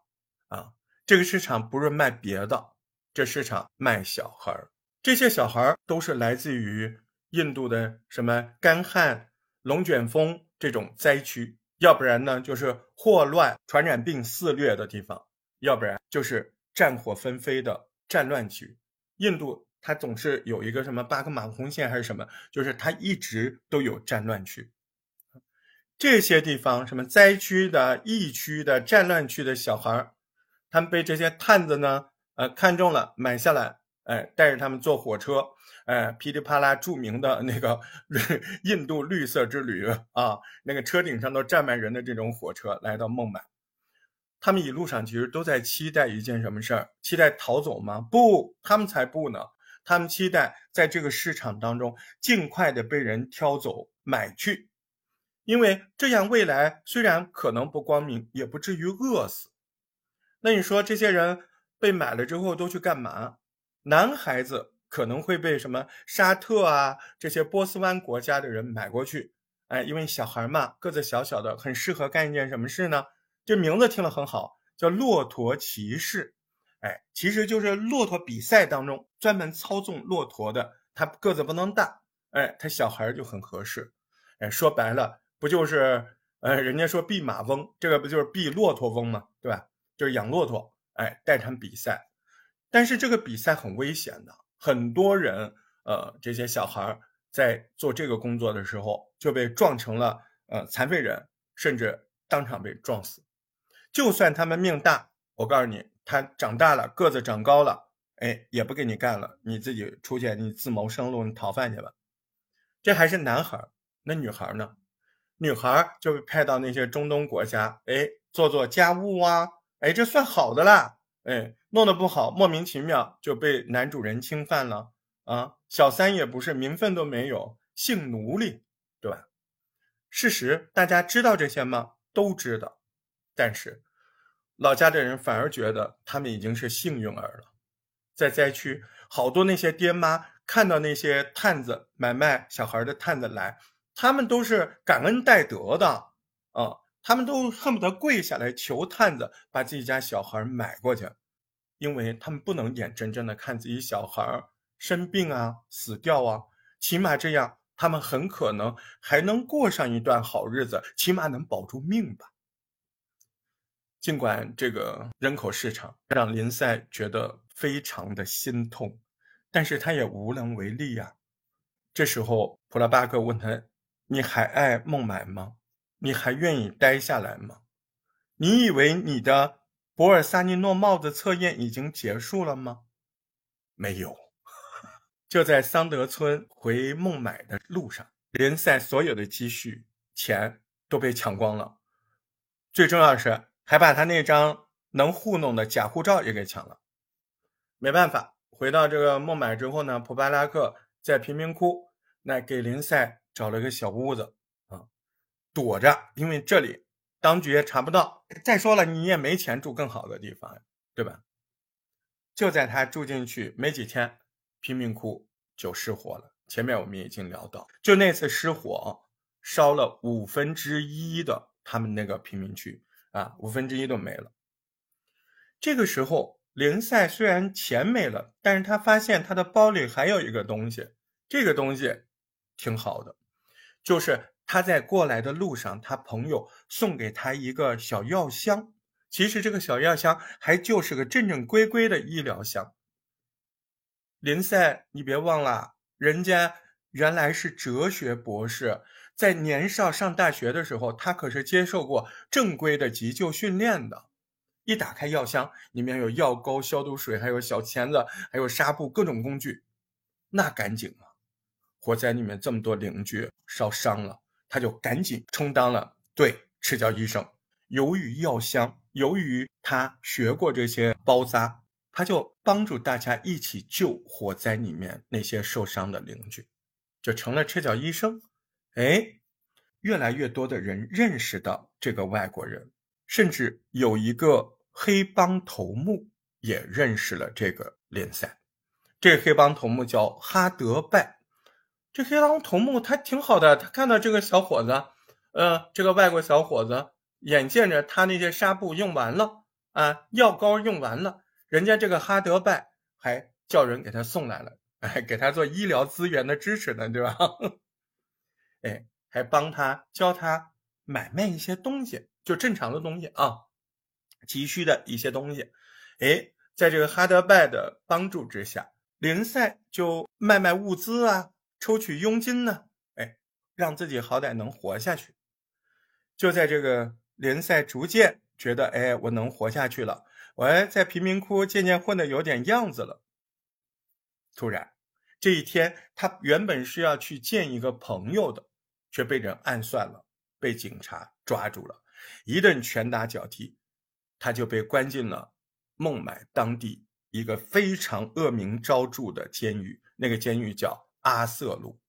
啊，这个市场不是卖别的，这市场卖小孩儿。这些小孩儿都是来自于印度的什么干旱、龙卷风这种灾区，要不然呢就是霍乱、传染病肆虐的地方，要不然就是战火纷飞的战乱区。印度。它总是有一个什么巴克马红线还是什么，就是它一直都有战乱区。这些地方什么灾区的、疫区的、战乱区的小孩儿，他们被这些探子呢，呃，看中了，买下来，哎，带着他们坐火车，哎，噼里啪啦，著名的 那个 印度绿色之旅啊，那个车顶上都站满人的这种火车，来到孟买。他们一路上其实都在期待一件什么事儿？期待逃走吗？不，他们才不呢。他们期待在这个市场当中尽快的被人挑走买去，因为这样未来虽然可能不光明，也不至于饿死。那你说这些人被买了之后都去干嘛？男孩子可能会被什么沙特啊这些波斯湾国家的人买过去，哎，因为小孩嘛，个子小小的，很适合干一件什么事呢？这名字听了很好，叫骆驼骑士。哎，其实就是骆驼比赛当中专门操纵骆驼的，他个子不能大，哎，他小孩就很合适，哎，说白了不就是，呃，人家说弼马翁，这个不就是弼骆驼翁嘛？对吧？就是养骆驼，哎，带他们比赛，但是这个比赛很危险的，很多人，呃，这些小孩在做这个工作的时候就被撞成了呃残废人，甚至当场被撞死，就算他们命大，我告诉你。他长大了，个子长高了，哎，也不给你干了，你自己出去，你自谋生路，你讨饭去吧。这还是男孩，那女孩呢？女孩就被派到那些中东国家，哎，做做家务啊，哎，这算好的啦，哎，弄得不好，莫名其妙就被男主人侵犯了啊，小三也不是，名分都没有，性奴隶，对吧？事实大家知道这些吗？都知道，但是。老家的人反而觉得他们已经是幸运儿了，在灾区，好多那些爹妈看到那些探子买卖小孩的探子来，他们都是感恩戴德的啊，他们都恨不得跪下来求探子把自己家小孩买过去，因为他们不能眼睁睁的看自己小孩生病啊、死掉啊，起码这样他们很可能还能过上一段好日子，起码能保住命吧。尽管这个人口市场让林赛觉得非常的心痛，但是他也无能为力呀。这时候，普拉巴克问他：“你还爱孟买吗？你还愿意待下来吗？你以为你的博尔萨尼诺帽子测验已经结束了吗？没有。就在桑德村回孟买的路上，林赛所有的积蓄钱都被抢光了。最重要的是。还把他那张能糊弄的假护照也给抢了，没办法，回到这个孟买之后呢，普巴拉克在贫民窟那给林赛找了个小屋子，躲着，因为这里当局也查不到。再说了，你也没钱住更好的地方，对吧？就在他住进去没几天，贫民窟就失火了。前面我们已经聊到，就那次失火，烧了五分之一的他们那个贫民区。啊，五分之一都没了。这个时候，林赛虽然钱没了，但是他发现他的包里还有一个东西，这个东西挺好的，就是他在过来的路上，他朋友送给他一个小药箱。其实这个小药箱还就是个正正规规的医疗箱。林赛，你别忘了，人家原来是哲学博士。在年少上大学的时候，他可是接受过正规的急救训练的。一打开药箱，里面有药膏、消毒水，还有小钳子，还有纱布，各种工具。那赶紧啊！火灾里面这么多邻居烧伤了，他就赶紧充当了对赤脚医生。由于药箱，由于他学过这些包扎，他就帮助大家一起救火灾里面那些受伤的邻居，就成了赤脚医生。哎，越来越多的人认识到这个外国人，甚至有一个黑帮头目也认识了这个联赛。这个黑帮头目叫哈德拜。这黑帮头目他挺好的，他看到这个小伙子，呃，这个外国小伙子，眼见着他那些纱布用完了啊，药膏用完了，人家这个哈德拜还叫人给他送来了，哎，给他做医疗资源的支持呢，对吧？哎，还帮他教他买卖一些东西，就正常的东西啊，急需的一些东西。哎，在这个哈德拜的帮助之下，林赛就卖卖物资啊。抽取佣金呢？哎，让自己好歹能活下去。就在这个联赛逐渐觉得，哎，我能活下去了，我在贫民窟渐渐混得有点样子了。突然，这一天，他原本是要去见一个朋友的，却被人暗算了，被警察抓住了，一顿拳打脚踢，他就被关进了孟买当地一个非常恶名昭著的监狱。那个监狱叫。阿瑟鲁，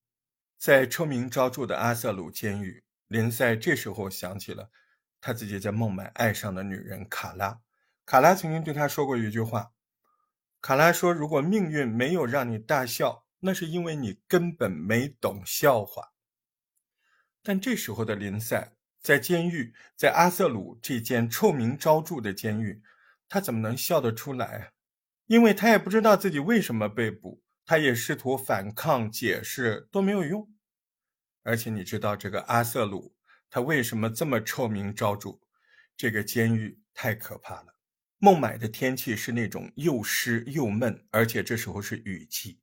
在臭名昭著的阿瑟鲁监狱，林赛这时候想起了他自己在孟买爱上的女人卡拉。卡拉曾经对他说过一句话：“卡拉说，如果命运没有让你大笑，那是因为你根本没懂笑话。”但这时候的林赛在监狱，在阿瑟鲁这间臭名昭著的监狱，他怎么能笑得出来？因为他也不知道自己为什么被捕。他也试图反抗、解释都没有用，而且你知道这个阿瑟鲁他为什么这么臭名昭著？这个监狱太可怕了。孟买的天气是那种又湿又闷，而且这时候是雨季，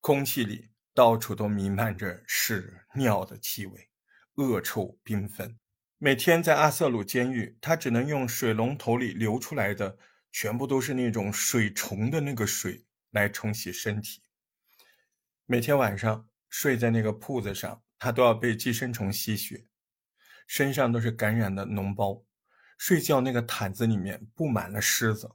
空气里到处都弥漫着屎尿的气味，恶臭缤纷。每天在阿瑟鲁监狱，他只能用水龙头里流出来的全部都是那种水虫的那个水来冲洗身体。每天晚上睡在那个铺子上，他都要被寄生虫吸血，身上都是感染的脓包。睡觉那个毯子里面布满了虱子，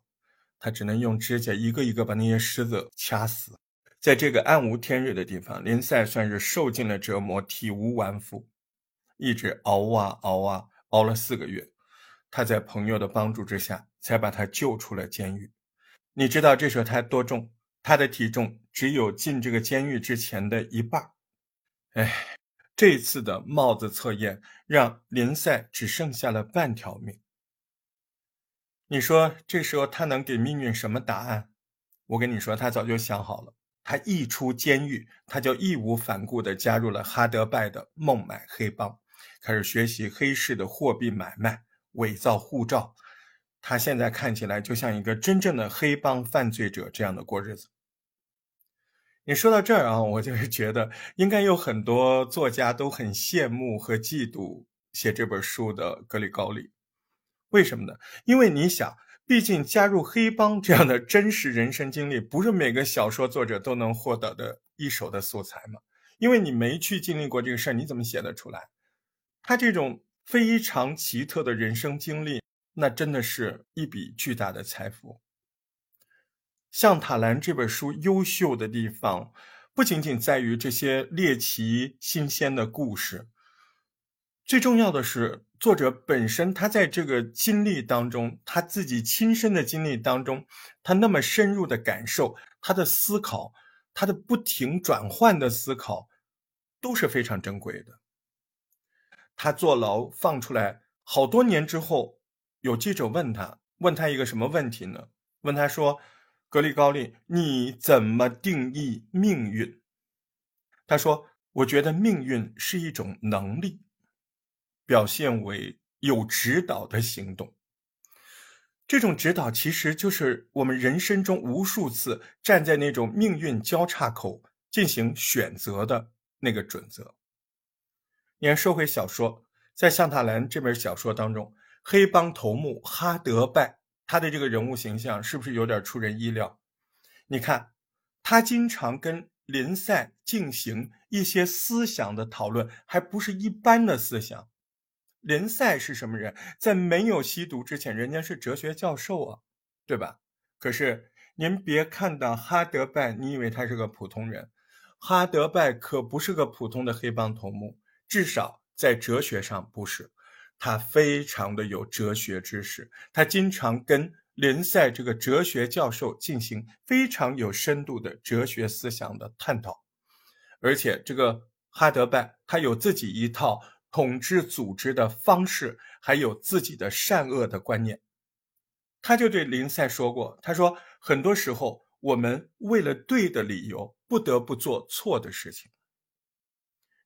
他只能用指甲一个一个把那些虱子掐死。在这个暗无天日的地方，林赛算是受尽了折磨，体无完肤，一直熬啊熬啊，熬了四个月。他在朋友的帮助之下，才把他救出了监狱。你知道这时候他多重？他的体重只有进这个监狱之前的一半。哎，这次的帽子测验让林赛只剩下了半条命。你说这时候他能给命运什么答案？我跟你说，他早就想好了。他一出监狱，他就义无反顾地加入了哈德拜的孟买黑帮，开始学习黑市的货币买卖、伪造护照。他现在看起来就像一个真正的黑帮犯罪者这样的过日子。你说到这儿啊，我就是觉得应该有很多作家都很羡慕和嫉妒写这本书的格里高利，为什么呢？因为你想，毕竟加入黑帮这样的真实人生经历，不是每个小说作者都能获得的一手的素材嘛。因为你没去经历过这个事儿，你怎么写得出来？他这种非常奇特的人生经历，那真的是一笔巨大的财富。《象塔兰》这本书优秀的地方，不仅仅在于这些猎奇新鲜的故事，最重要的是作者本身，他在这个经历当中，他自己亲身的经历当中，他那么深入的感受，他的思考，他的不停转换的思考，都是非常珍贵的。他坐牢放出来好多年之后，有记者问他，问他一个什么问题呢？问他说。格里高利，你怎么定义命运？他说：“我觉得命运是一种能力，表现为有指导的行动。这种指导其实就是我们人生中无数次站在那种命运交叉口进行选择的那个准则。”你看，社会小说在《向塔兰》这本小说当中，黑帮头目哈德拜。他的这个人物形象是不是有点出人意料？你看，他经常跟林赛进行一些思想的讨论，还不是一般的思想。林赛是什么人？在没有吸毒之前，人家是哲学教授啊，对吧？可是您别看到哈德拜，你以为他是个普通人，哈德拜可不是个普通的黑帮头目。至少在哲学上不是。他非常的有哲学知识，他经常跟林赛这个哲学教授进行非常有深度的哲学思想的探讨，而且这个哈德拜他有自己一套统治组织的方式，还有自己的善恶的观念。他就对林赛说过：“他说很多时候我们为了对的理由，不得不做错的事情。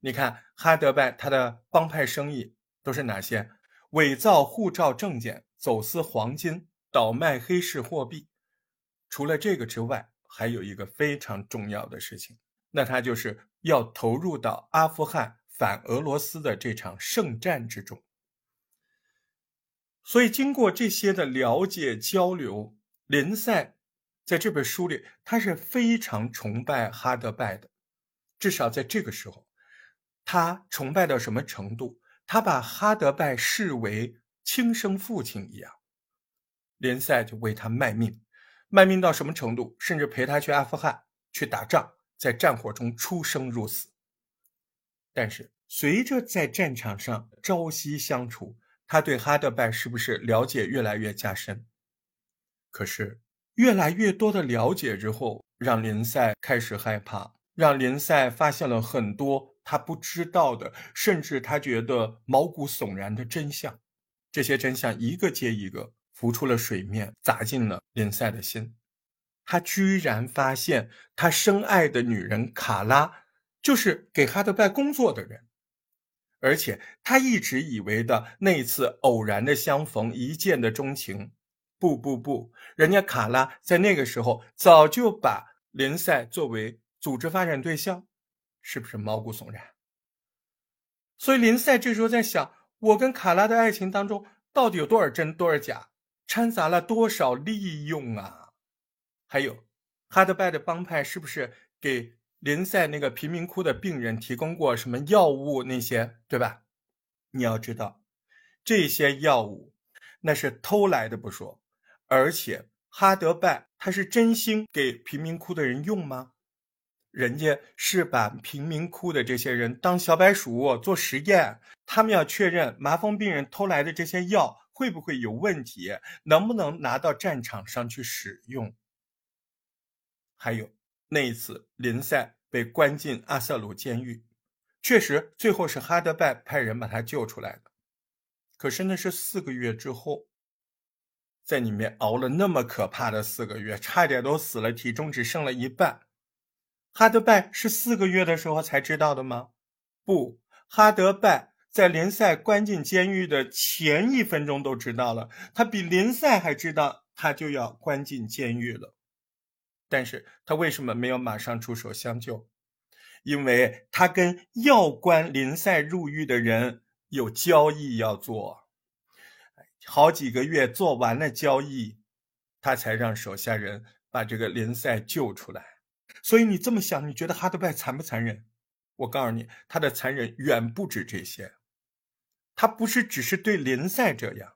你看哈德拜他的帮派生意。”都是哪些？伪造护照证件、走私黄金、倒卖黑市货币。除了这个之外，还有一个非常重要的事情，那他就是要投入到阿富汗反俄罗斯的这场圣战之中。所以，经过这些的了解交流，林赛在这本书里，他是非常崇拜哈德拜的。至少在这个时候，他崇拜到什么程度？他把哈德拜视为亲生父亲一样，林赛就为他卖命，卖命到什么程度？甚至陪他去阿富汗去打仗，在战火中出生入死。但是随着在战场上朝夕相处，他对哈德拜是不是了解越来越加深？可是越来越多的了解之后，让林赛开始害怕，让林赛发现了很多。他不知道的，甚至他觉得毛骨悚然的真相，这些真相一个接一个浮出了水面，砸进了林赛的心。他居然发现，他深爱的女人卡拉就是给哈德拜工作的人，而且他一直以为的那次偶然的相逢，一见的钟情，不不不，人家卡拉在那个时候早就把林赛作为组织发展对象。是不是毛骨悚然？所以林赛这时候在想：我跟卡拉的爱情当中，到底有多少真，多少假，掺杂了多少利用啊？还有，哈德拜的帮派是不是给林赛那个贫民窟的病人提供过什么药物？那些对吧？你要知道，这些药物那是偷来的不说，而且哈德拜他是真心给贫民窟的人用吗？人家是把贫民窟的这些人当小白鼠做实验，他们要确认麻风病人偷来的这些药会不会有问题，能不能拿到战场上去使用。还有那一次林赛被关进阿瑟鲁监狱，确实最后是哈德拜派人把他救出来的，可是那是四个月之后，在里面熬了那么可怕的四个月，差点都死了，体重只剩了一半。哈德拜是四个月的时候才知道的吗？不，哈德拜在联赛关进监狱的前一分钟都知道了。他比林赛还知道他就要关进监狱了。但是他为什么没有马上出手相救？因为他跟要关林赛入狱的人有交易要做，好几个月做完了交易，他才让手下人把这个林赛救出来。所以你这么想，你觉得哈德拜残不残忍？我告诉你，他的残忍远不止这些。他不是只是对联赛这样。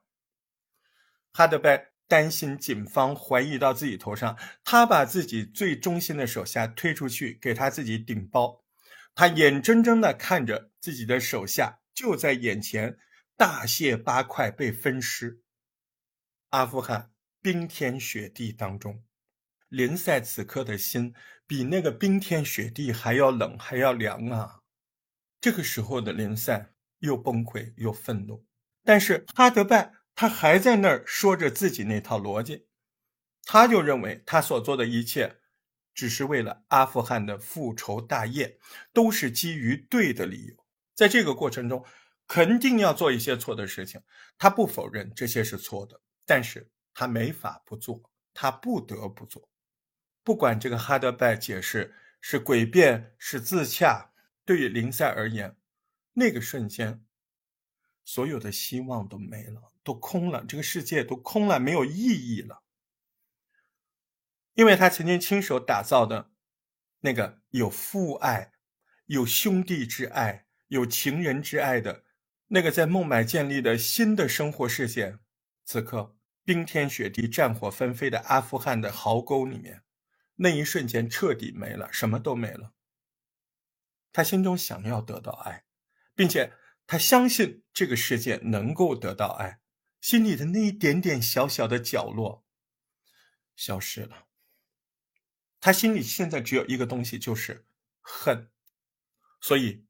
哈德拜担心警方怀疑到自己头上，他把自己最忠心的手下推出去给他自己顶包。他眼睁睁的看着自己的手下就在眼前大卸八块被分尸。阿富汗冰天雪地当中。林赛此刻的心比那个冰天雪地还要冷，还要凉啊！这个时候的林赛又崩溃又愤怒，但是哈德拜他还在那儿说着自己那套逻辑，他就认为他所做的一切只是为了阿富汗的复仇大业，都是基于对的理由。在这个过程中，肯定要做一些错的事情，他不否认这些是错的，但是他没法不做，他不得不做。不管这个哈德拜解释是诡辩是自洽，对于林赛而言，那个瞬间，所有的希望都没了，都空了，这个世界都空了，没有意义了。因为他曾经亲手打造的那个有父爱、有兄弟之爱、有情人之爱的那个在孟买建立的新的生活世界，此刻冰天雪地、战火纷飞的阿富汗的壕沟里面。那一瞬间彻底没了，什么都没了。他心中想要得到爱，并且他相信这个世界能够得到爱，心里的那一点点小小的角落消失了。他心里现在只有一个东西，就是恨，所以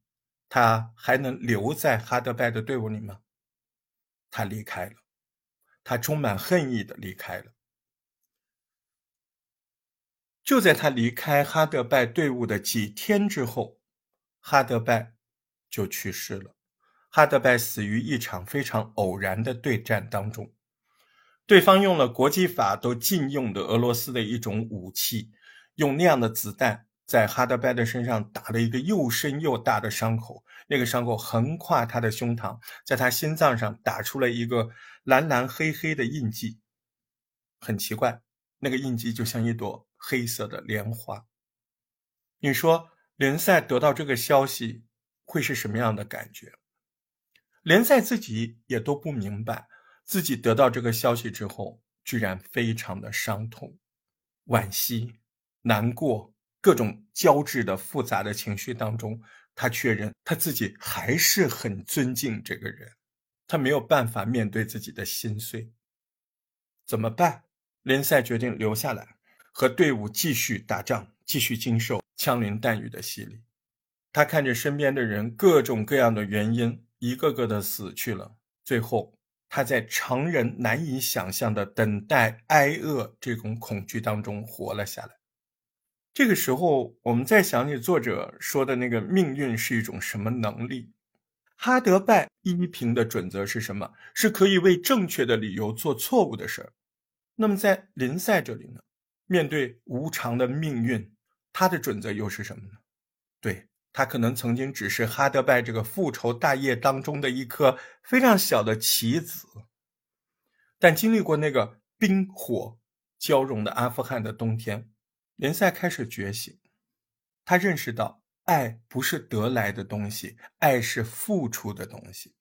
他还能留在哈德拜的队伍里吗？他离开了，他充满恨意的离开了。就在他离开哈德拜队伍的几天之后，哈德拜就去世了。哈德拜死于一场非常偶然的对战当中，对方用了国际法都禁用的俄罗斯的一种武器。用那样的子弹在哈德拜的身上打了一个又深又大的伤口，那个伤口横跨他的胸膛，在他心脏上打出了一个蓝蓝黑黑的印记。很奇怪，那个印记就像一朵黑色的莲花。你说联赛得到这个消息会是什么样的感觉？联赛自己也都不明白，自己得到这个消息之后，居然非常的伤痛、惋惜。难过，各种交织的复杂的情绪当中，他确认他自己还是很尊敬这个人，他没有办法面对自己的心碎，怎么办？联赛决定留下来，和队伍继续打仗，继续经受枪林弹雨的洗礼。他看着身边的人各种各样的原因一个个的死去了，最后他在常人难以想象的等待挨饿这种恐惧当中活了下来。这个时候，我们再想起作者说的那个命运是一种什么能力？哈德拜依凭的准则是什么？是可以为正确的理由做错误的事儿。那么在林赛这里呢？面对无常的命运，他的准则又是什么呢？对他可能曾经只是哈德拜这个复仇大业当中的一颗非常小的棋子，但经历过那个冰火交融的阿富汗的冬天。联赛开始觉醒，他认识到爱不是得来的东西，爱是付出的东西。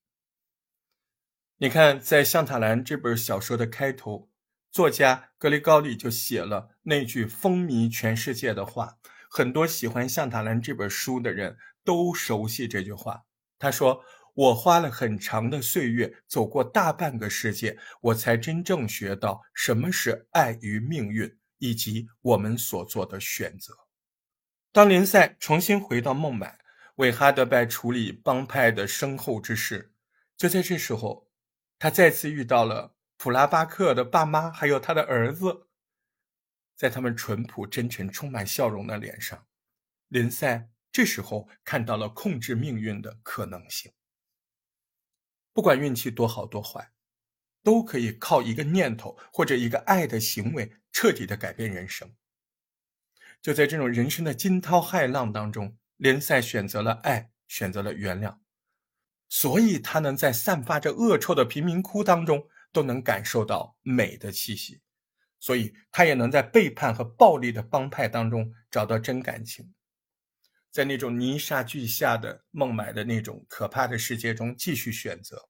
你看，在《象塔兰》这本小说的开头，作家格里高利就写了那句风靡全世界的话，很多喜欢《象塔兰》这本书的人都熟悉这句话。他说：“我花了很长的岁月，走过大半个世界，我才真正学到什么是爱与命运。”以及我们所做的选择。当林赛重新回到孟买，为哈德拜处理帮派的身后之事，就在这时候，他再次遇到了普拉巴克的爸妈，还有他的儿子。在他们淳朴、真诚、充满笑容的脸上，林赛这时候看到了控制命运的可能性。不管运气多好多坏。都可以靠一个念头或者一个爱的行为彻底的改变人生。就在这种人生的惊涛骇浪当中，林赛选择了爱，选择了原谅，所以他能在散发着恶臭的贫民窟当中都能感受到美的气息，所以他也能在背叛和暴力的帮派当中找到真感情，在那种泥沙俱下的孟买的那种可怕的世界中继续选择。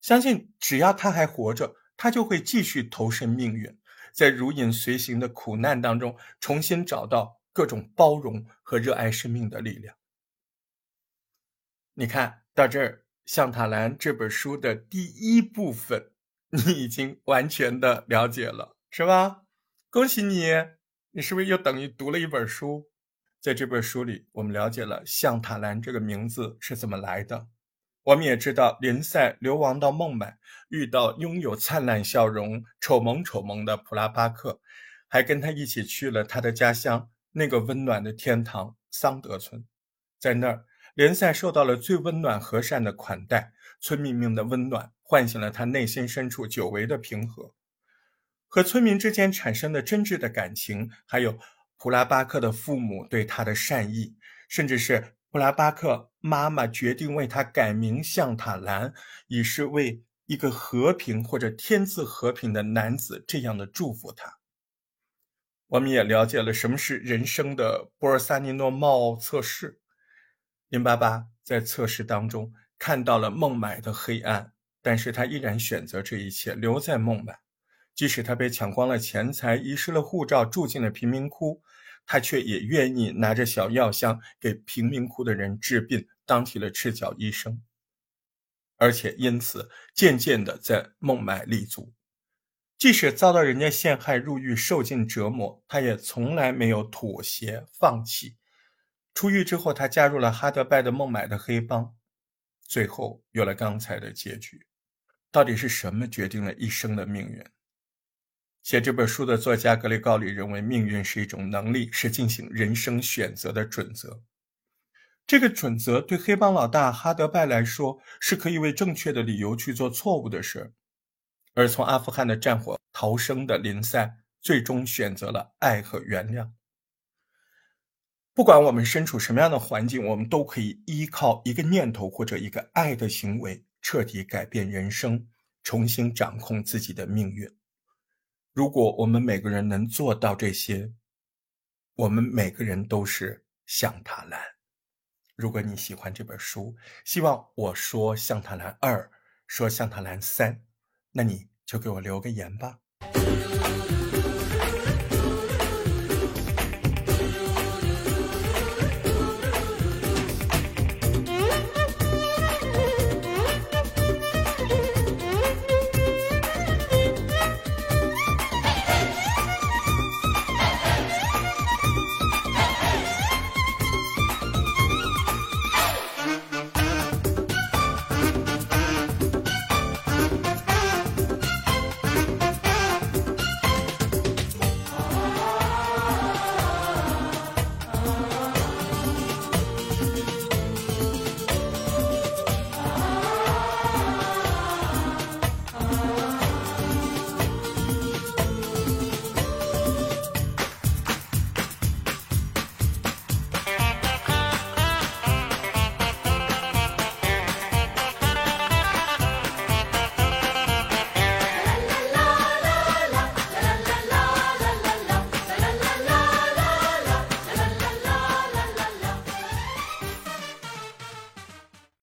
相信只要他还活着，他就会继续投身命运，在如影随形的苦难当中，重新找到各种包容和热爱生命的力量。你看到这儿，《象塔兰》这本书的第一部分，你已经完全的了解了，是吧？恭喜你，你是不是又等于读了一本书？在这本书里，我们了解了“象塔兰”这个名字是怎么来的。我们也知道，林赛流亡到孟买，遇到拥有灿烂笑容、丑萌丑萌的普拉巴克，还跟他一起去了他的家乡，那个温暖的天堂桑德村。在那儿，林赛受到了最温暖和善的款待，村民们的温暖唤醒了他内心深处久违的平和，和村民之间产生的真挚的感情，还有普拉巴克的父母对他的善意，甚至是。布拉巴克妈妈决定为他改名向塔兰，以是为一个和平或者天赐和平的男子这样的祝福他。我们也了解了什么是人生的波尔萨尼诺帽测试。林巴巴在测试当中看到了孟买的黑暗，但是他依然选择这一切，留在孟买，即使他被抢光了钱财，遗失了护照，住进了贫民窟。他却也愿意拿着小药箱给贫民窟的人治病，当起了赤脚医生，而且因此渐渐的在孟买立足。即使遭到人家陷害入狱，受尽折磨，他也从来没有妥协放弃。出狱之后，他加入了哈德拜的孟买的黑帮，最后有了刚才的结局。到底是什么决定了一生的命运？写这本书的作家格雷高里认为，命运是一种能力，是进行人生选择的准则。这个准则对黑帮老大哈德拜来说，是可以为正确的理由去做错误的事；而从阿富汗的战火逃生的林赛，最终选择了爱和原谅。不管我们身处什么样的环境，我们都可以依靠一个念头或者一个爱的行为，彻底改变人生，重新掌控自己的命运。如果我们每个人能做到这些，我们每个人都是向塔兰。如果你喜欢这本书，希望我说向塔兰二，说向塔兰三，那你就给我留个言吧。